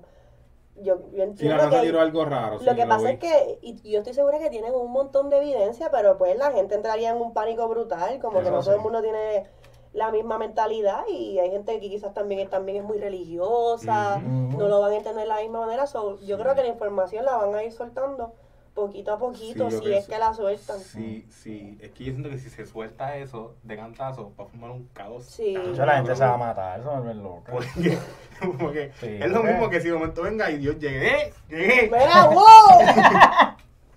Yo, yo entiendo que... algo raro. sí, Lo que pasa es que, y yo estoy segura que tienen un montón de evidencia, pero pues la gente entraría en un pánico brutal, como que no todo el mundo tiene la misma mentalidad y hay gente que quizás también, también es muy religiosa, no lo van a entender de la misma manera, so, yo creo que la información la van a ir soltando poquito a poquito, Sí, si es que la sueltan. Sí, sí. Es que yo siento que si se suelta eso de cantazo, va a formar un caos. Sí. la gente se va a matar, eso es loco. Porque, porque Sí, es lo mismo que si de momento venga y Dios llegue. ¡Eh! ¡Llegué! ¡Mira,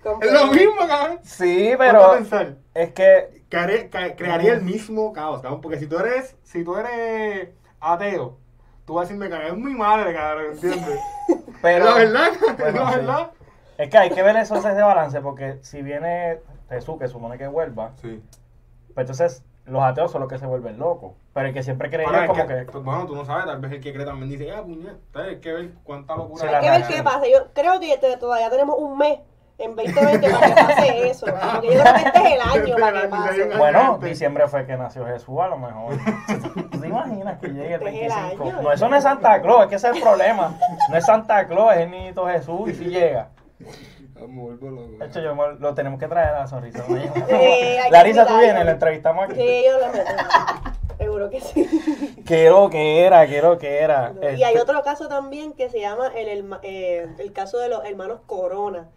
wow! Es lo mismo, cabrón. Sí, pero pensar. es que Crearé- crearía el mismo caos, cabrón. Porque si tú eres, si tú eres ateo, tú vas a decirme que es mi madre, cabrón, ¿entiendes? pero es la verdad, la sí. verdad. Es que hay que ver eso ese balance porque si viene Jesús que supone que vuelva, Sí. pues entonces los ateos son los que se vuelven locos, pero el que siempre creía es como que- que, Bueno, tú no sabes, tal vez el que cree también dice, ah, puñeta, hay que ver cuánta locura Sí, Hay que ver qué pasa. Yo creo que todavía tenemos un mes en 2020 para que pase eso. Porque yo creo que este es el año para que pase. bueno, diciembre fue que nació Jesús a lo mejor. ¿Tú te imaginas que llegue el Este es el 25? año. No, eso no es Santa Claus, es que ese es el problema. No es Santa Claus, es el niñito Jesús y si llega. Vuelvo loco. De hecho, yo lo tenemos que traer a la sonrisa. ¿no? que Larisa, tú vienes, la entrevistamos aquí. Sí, yo lo meto. Seguro que sí. Qué lo que era, qué lo que era. No, Y hay Este, otro caso también que se llama el, herma- eh, el caso de los hermanos Corona,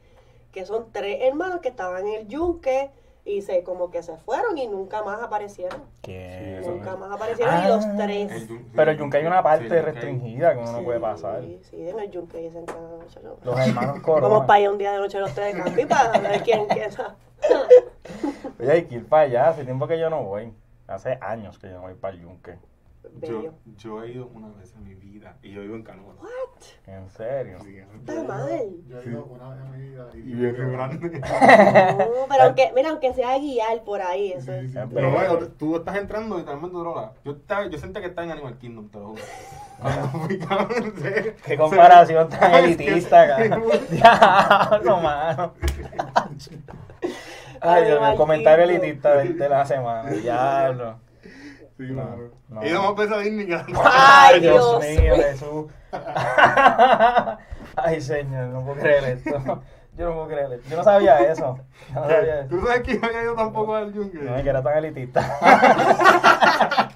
que son tres hermanos que estaban en el yunque y se como que se fueron y nunca más aparecieron. ¿qué? Sí, Nunca más aparecieron y los Ah. tres. El yun- Pero el yunque hay una parte Sí, restringida que uno no Sí, puede pasar. Sí, en el yunque dicen que no. Los hermanos Corona. Vamos para allá un día de noche los tres de campi para ver quién queda. Oye, hay que ir para allá. Hace tiempo que yo no voy. Hace años que yo no voy para el yunque. Bello. Yo, yo he ido una vez en mi vida y yo vivo en Canoa. En serio. Sí, Está mal. Yo he ido una vez en mi vida y, Y bien grande. No, pero aunque, mira, aunque sea guiar por ahí, eso es. Sí, sí. Es Pero bueno, tú estás entrando literalmente droga. Yo, estaba, yo sentí que estaba en Animal Kingdom, te lo juro. Se- Qué comparación tan elitista, cara. Diablo, mano. Ay, Dios mío, comentario elitista de, de la semana. Diablo. Sí, No, no. Veces a Disney que a- Ay, Dios mío, mío. Jesús. Ay, señor, no puedo creer esto. Yo no puedo creer esto. Yo no sabía eso. Yo no sabía eso. ¿Tú sabes que yo había ido tampoco al yunque? No, es que era tan elitista.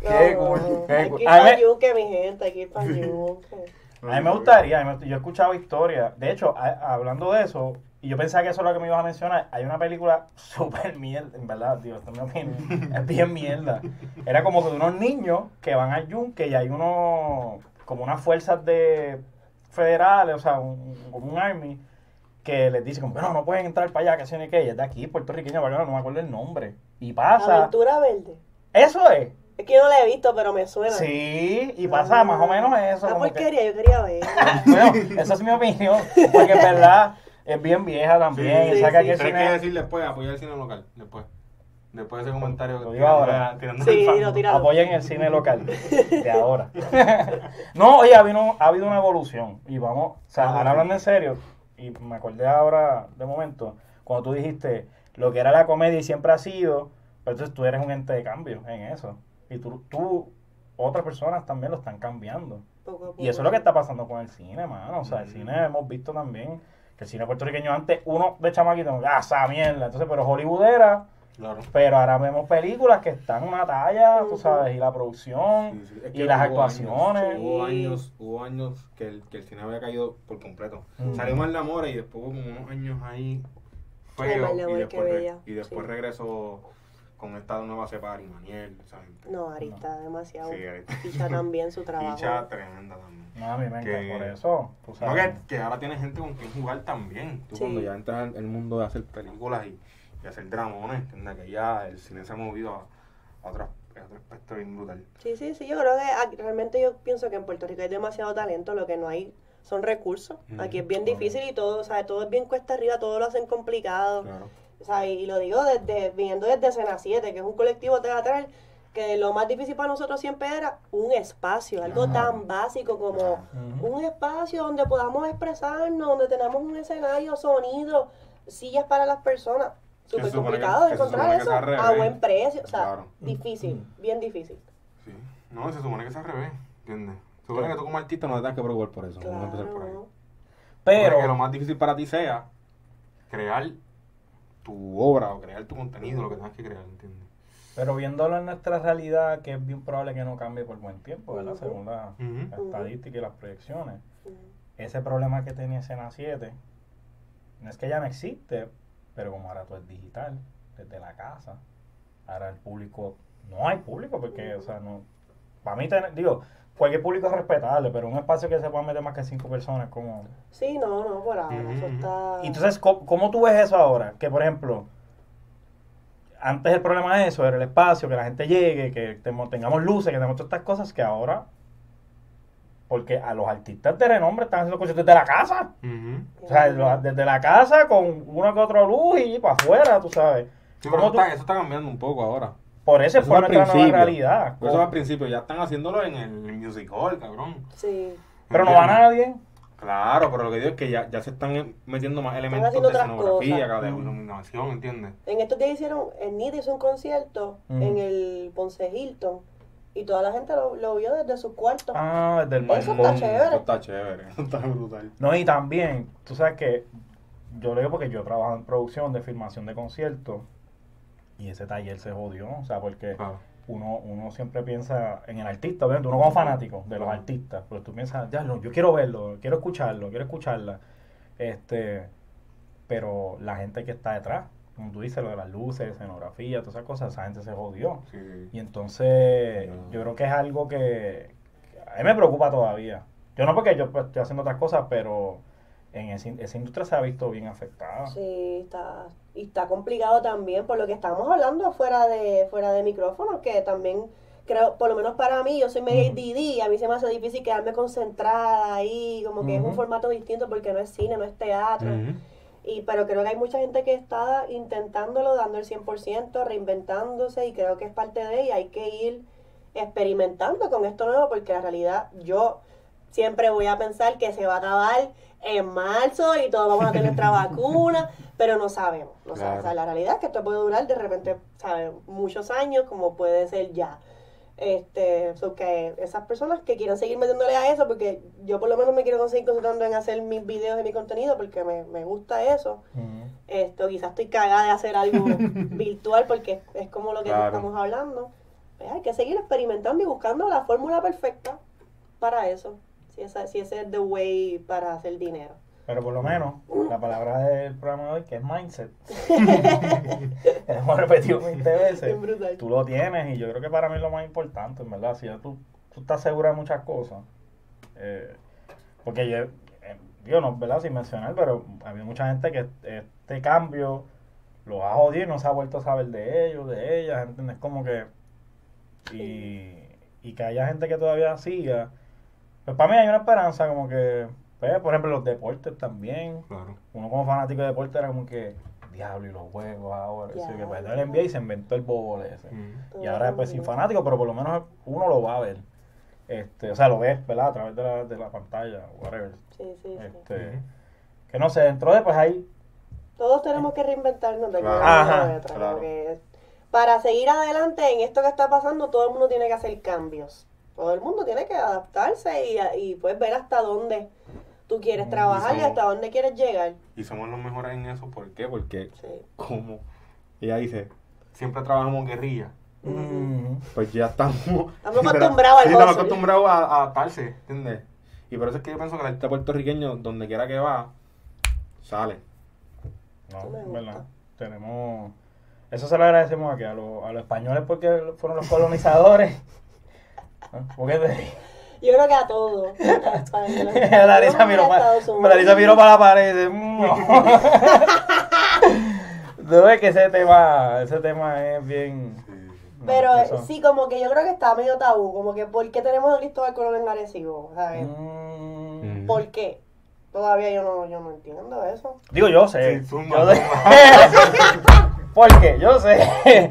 Qué No, cool, qué Hay cool. que ir para yunque, mi gente, hay que ir para yunque. A mí me gustaría, yo he escuchado historias. De hecho, a- hablando de eso, y yo pensaba que eso es lo que me ibas a mencionar, hay una película súper mierda, en verdad, Dios, esta es mi opinión, es bien mierda. Era como que de unos niños que van al yunque y hay unos, como unas fuerzas de federales, o sea, un- como un army, que les dice como que no, no pueden entrar para allá, que sé ni qué, y es de aquí, puertorriqueña, para acá, no me acuerdo el nombre. Y pasa, Aventura Verde. eso es, Es que yo no la he visto, pero me suena. sí, y pasa más o menos eso. Como que- porquería, yo quería ver. bueno, esa es mi opinión, porque en verdad es bien vieja también. Sí, saca sí, que el ¿Sabes qué cine- decir después? Apoyar el cine local, después. Después de ese comentario. Lo digo ahora. tirando Sí, lo apoyen el cine local de ahora. no, oye, ha habido, ha habido una evolución. Y vamos, o sea, ahora hablando en serio, y me acordé ahora de momento, cuando tú dijiste lo que era la comedia y siempre ha sido, pero entonces tú eres un ente de cambio en eso. Y tú, tú otras personas también lo están cambiando. Poco a poco. Y eso es lo que está pasando con el cine, mano. O sea, el cine hemos visto también que el cine puertorriqueño antes, uno de chamaquito, ah, esa mierda. Entonces, pero Hollywood era, Claro. pero ahora vemos películas que están en una talla, tú sabes, y la producción, Sí, sí. Es y las hubo actuaciones. años, hubo años, hubo años que el, que el cine había caído por completo. Mm. Salió Mal de Amores y después hubo como unos años ahí feo de y después, y después Sí. regresó con esta nueva cepa y Maniel, esa gente. No, Ari está demasiado. Sí, Ari. Picha también su trabajo. Picha tremenda también. No, a mí me Que- encanta por eso. Tú No, que, que ahora tienes gente con quien jugar también. Tú Sí. cuando ya entras en el mundo de hacer películas y, y hacer dramones, ¿entiendes? Que ya el cine se ha movido a, a otro, a otro aspecto bien brutal. Sí, sí, sí, yo creo que aquí- realmente yo pienso que en Puerto Rico hay demasiado talento, lo que no hay son recursos. Mm, Aquí es bien claro. difícil y todo, o sea, todo es bien cuesta arriba, todo lo hacen complicado. Claro. O sea, y, y lo digo desde, viniendo desde Cena 7, que es un colectivo teatral, que lo más difícil para nosotros siempre era un espacio, algo Claro. tan básico como un espacio donde podamos expresarnos, donde tenemos un escenario, sonido, sillas para las personas. Súper complicado de encontrar eso a buen precio. O sea, Claro. difícil, bien difícil. Sí. No, se supone que es al revés, ¿entiendes? Se supone que tú como artista no te tengas que preocupar por eso. Vamos a empezar por ahí. Claro. Pero que lo más difícil para ti sea crear tu obra o crear tu contenido, lo que tengas que crear, ¿entiendes? Pero viéndolo en nuestra realidad, que es bien probable que no cambie por buen tiempo, ¿verdad? Según la, la estadística y las proyecciones. Ese problema que tenía Escena 7, no es que ya no existe, pero como ahora todo es digital, desde la casa, ahora el público, no hay público, porque, o sea, no, para mí, tener- digo, cualquier público es respetable, pero un espacio que se pueda meter más que cinco personas, como... Sí, no, no, por ahora. Eso Ujú. está. Y entonces, ¿cómo, cómo tú ves eso ahora? Que, por ejemplo, antes el problema de eso era el espacio, que la gente llegue, que tengamos luces, que tengamos todas estas cosas que ahora... Porque a los artistas de renombre están haciendo conciertos desde la casa. O sea, desde la casa con una que otra luz y para afuera, tú sabes. Sí, ¿Cómo pero eso, tú- está, eso está cambiando un poco ahora. Por eso Eso fue nuestra nueva realidad. Por eso al principio ya están haciéndolo en el music hall, cabrón. Sí. Pero no va nadie. Claro, pero lo que digo es que ya, ya se están metiendo más elementos de escenografía, cosas. de Mm. iluminación, ¿entiendes? En estos días hicieron, el NIT hizo un concierto en el Ponce Hilton y toda la gente lo, lo vio desde sus cuartos. Ah, desde el Eso balcón. está chévere. Eso está chévere, eso está brutal. No, y también, tú sabes que yo lo digo porque yo trabajo en producción de filmación de conciertos y ese taller se jodió, o sea, porque Ah, uno, uno siempre piensa en el artista, obviamente, uno como fanático de los artistas, pero tú piensas, ya, no, yo quiero verlo, quiero escucharlo, quiero escucharla, este, pero la gente que está detrás, como tú dices, lo de las luces, escenografía, todas esas cosas, esa gente se jodió. sí, sí. Y entonces, No. yo creo que es algo que, que a mí me preocupa todavía. Yo no porque yo pues, estoy haciendo otras cosas, pero en ese- esa industria se ha visto bien afectada. Sí, está, y está complicado también por lo que estábamos hablando fuera de, fuera de micrófono, que también creo, por lo menos para mí, yo soy medio Ujú. ADD, a mí se me hace difícil quedarme concentrada ahí, como que es un formato distinto porque no es cine, no es teatro. Y, pero creo que hay mucha gente que está intentándolo, dando el 100%, reinventándose y creo que es parte de y hay que ir experimentando con esto nuevo porque la realidad yo siempre voy a pensar que se va a acabar en marzo y todos vamos a tener nuestra vacuna, pero no sabemos. No sabemos. O sea, la realidad es que esto puede durar de repente, ¿sabes? Muchos años como puede ser ya. Este, so que esas personas que quieran seguir metiéndole a eso, porque yo por lo menos me quiero seguir concentrando en hacer mis videos y mi contenido porque me, me gusta eso. Ujú. Esto, quizás estoy cagada de hacer algo virtual porque es como lo que Claro. estamos hablando. Pues hay que seguir experimentando y buscando la fórmula perfecta para eso. Si, ese es the way para hacer dinero. Pero por lo menos, la palabra del programa de hoy, que es mindset, hemos repetido 20 veces, brutal. tú lo tienes y yo creo que para mí es lo más importante, en verdad. Si ya tú, tú estás segura de muchas cosas, eh, porque yo, eh, yo no, ¿verdad? Sin mencionar, pero había mucha gente que este cambio lo ha jodido y no se ha vuelto a saber de ellos, de ellas, ¿entiendes? Como que. Y, y que haya gente que todavía siga. Pues para mí hay una esperanza, como que. pues, por ejemplo, los deportes también. Claro. Uno como fanático de deporte era como que. Diablo, y los juegos ahora. Así que pues el NBA y se inventó el bobo ese. Ujú. Y ahora después sin fanático, pero por lo menos uno lo va a ver. Este, o sea, lo ves, ¿verdad? A través de la, de la pantalla, whatever. Sí, sí, sí. Este. Que no sé, dentro de pues hay Todos tenemos que reinventarnos de Claro. Ajá, otra, claro. que para seguir adelante en esto que está pasando, todo el mundo tiene que hacer cambios. Todo el mundo tiene que adaptarse y, y pues ver hasta dónde tú quieres trabajar y somos- hasta dónde quieres llegar. Y somos los mejores en eso, ¿por qué? Porque, Sí. como ella dice, siempre trabajamos guerrilla. mm, Pues ya estamos. Estamos acostumbrados al Sí, estamos acostumbrados a, a adaptarse, ¿entiendes? Y por eso es que yo pienso que el artista puertorriqueño, donde quiera que va, sale. no. ¿verdad? Tenemos eso se lo agradecemos aquí a, los- a los españoles porque fueron los colonizadores. ¿Por qué te Yo creo que a todos. Larisa miró, para, Larisa miró para la pared y dice, "Mm, no. no es que ese tema, ese tema es bien... Pero sí, como que yo creo que está medio tabú. Como que, ¿por qué tenemos a Cristóbal Colón en Arecibo? ¿Sabes? Mm. ¿Por qué? Todavía yo no, yo no entiendo eso. Digo, yo sé. Sí, yo sé. Porque yo sé.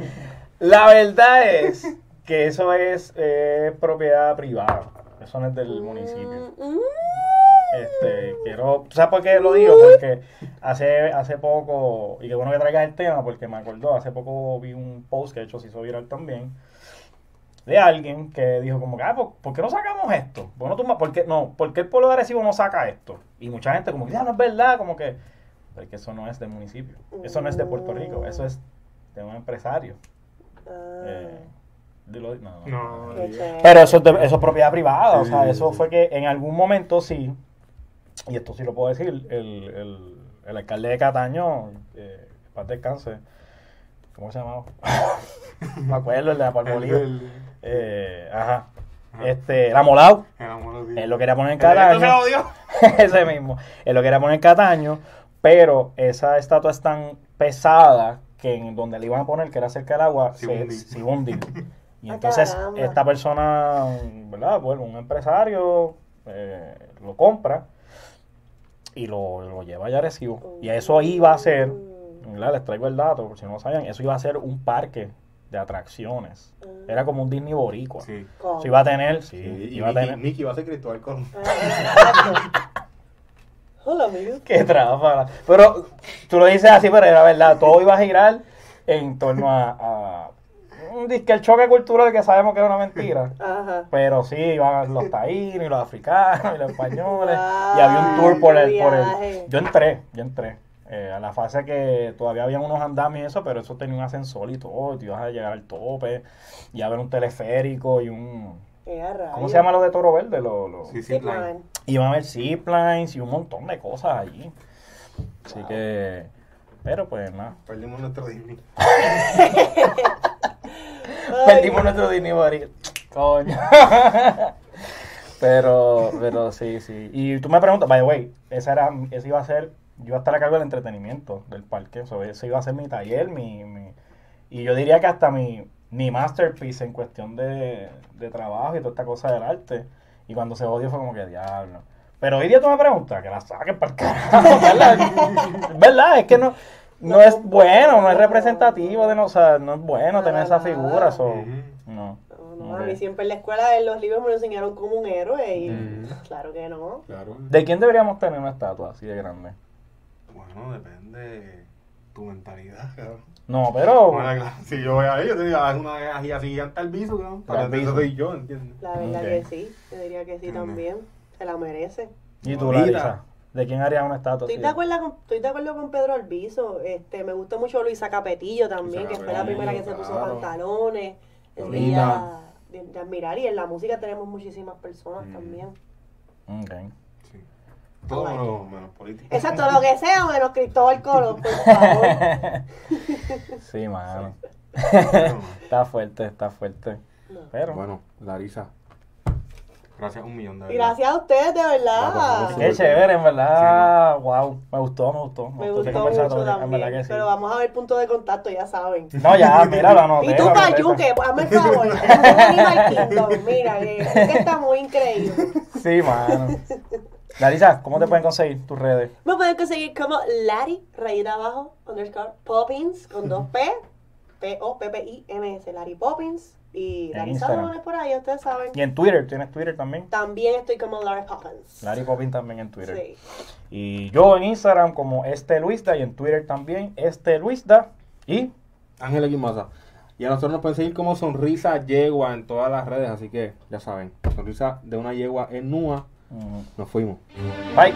La verdad es que eso es eh, propiedad privada. Eso no es del municipio. Mm, mm. Este, quiero, ¿tú ¿sabes por qué lo digo? Porque hace, hace poco, y qué bueno que traigas el tema, porque me acordó, hace poco vi un post que de hecho se hizo viral también, de alguien que dijo como que, ah, ¿por, por qué no sacamos esto? ¿Por, no, qué, no, ¿Por qué el pueblo de Arecibo no saca esto? Y mucha gente como que, ya no es verdad, como que, pero es que eso no es del municipio, eso no es de Puerto Rico, eso es de un empresario. Ah, Eh, no, no, pero eso es, de- eso es propiedad privada, o sea, sí, eso sí. fue que en algún momento sí, y esto sí lo puedo decir, el, el, el alcalde de Cataño, eh, paz descanse, ¿cómo se llamaba? me acuerdo, el de la Palmolive. El- Eh, ajá. Ajá. Este, el amor de él lo quería poner en Dios. ¿El electo se Cataño, ese mismo, él lo quería poner en Cataño, pero esa estatua es tan pesada que en donde le iban a poner, que era cerca del agua, Se se, hundí. se iba a hundir. Y Ah, entonces caramba. esta persona, ¿verdad? Bueno, un empresario eh, lo compra y lo, lo lleva allá a Arecibo. Y eso iba a ser. ¿verdad? Les traigo el dato, por si no lo sabían, eso iba a ser un parque de atracciones. Era como un Disney boricua. Sí. Iba a tener, sí, Sí, y iba a tener... Nicky va a ser Cristóbal Colón. Ah. Hola, amigo. Qué tráfala. Pero tú lo dices así, pero era verdad. Todo iba a girar en torno a, a un disque el choque cultural que sabemos que es una mentira. Ajá. Pero sí, iban los taínos y los africanos y los españoles. Wow, y había un tour por el, por el. Yo entré, yo entré. Eh, a la fase que todavía había unos andamios y eso, pero eso tenía un ascensor y todo, y te ibas a llegar al tope, y a ver un teleférico y un... ¿Cómo se llama lo de Toro Verde? Lo, lo- Sí, man. Iban a haber ziplines y un montón de cosas allí. Así Wow. que... Pero pues nada. Perdimos nuestro Disney. Perdimos nuestro World. Coño. pero, pero sí, sí. Y tú me preguntas, by the way, esa era, ese iba a ser, yo iba a estar a cargo del entretenimiento del parque. So, ese iba a ser mi taller, mi, mi- y yo diría que hasta mi, mi masterpiece en cuestión de, de trabajo y toda esta cosa del arte. Y cuando se odió fue como que diablo. Pero hoy día tú me preguntas, que la saquen para el carajo, ¿verdad? ¿Verdad? Es que no, no es bueno, no es representativo de no, o sea, no es bueno tener esa figura. so, no. No, no, Ok. a mí siempre en la escuela, en los libros me lo enseñaron como un héroe y Mm. claro que no. Claro. ¿De quién deberíamos tener una estatua así de grande? Bueno, depende de tu mentalidad, cabrón. No, pero. Bueno, si yo voy ahí, yo te digo, haz una así así gigante al piso, cabrón. Para eso piso. soy yo, ¿entiendes? La verdad que sí, yo diría que sí Mm. también. Se la merece. ¿Y tú. Larisa? ¿De quién harías una estatua Estoy de, acuerdo con, estoy de acuerdo con Pedro Albizo. Este, me gusta mucho Luisa Capetillo también, Luisa que fue la primera que se puso claro. pantalones. Es de, Linda. ella- de, de admirar. Y en la música tenemos muchísimas personas Mm. también. Ok. Sí. Todo menos, menos político. Exacto, lo que sea, menos Cristóbal Colón, por favor. sí, mano. Está fuerte, está fuerte. No. Pero. Bueno, Larisa. Gracias un millón de verdad. gracias a ustedes, de verdad. Qué chévere, en verdad. Wow. Me gustó, me gustó. Me este gustó mucho En también. verdad que sí. Pero vamos a ver punto de contacto, ya saben. No, ya, mira, lo anoté. Y tú. Payuque, hazme el favor. Animal Kingdom, mira, que, que está muy increíble. Sí, mano. Larisa, ¿cómo te pueden conseguir tus redes? Me pueden conseguir como Larry, rayita abajo, underscore, Poppins, con dos P, P-O-P-P-I-N-S, Larry Poppins. Y En Larry por ahí, ustedes saben. Y en Twitter, ¿tienes Twitter también? También estoy como Larry Poppins. Larry Poppin también en Twitter. Sí. Y yo en Instagram como este Luisda y en Twitter también este Luisda. Y Ángel X Maza. Y a nosotros nos pueden seguir como Sonrisa Yegua en todas las redes, así que ya saben, Sonrisa de una yegua en Nua. Nos fuimos. bye.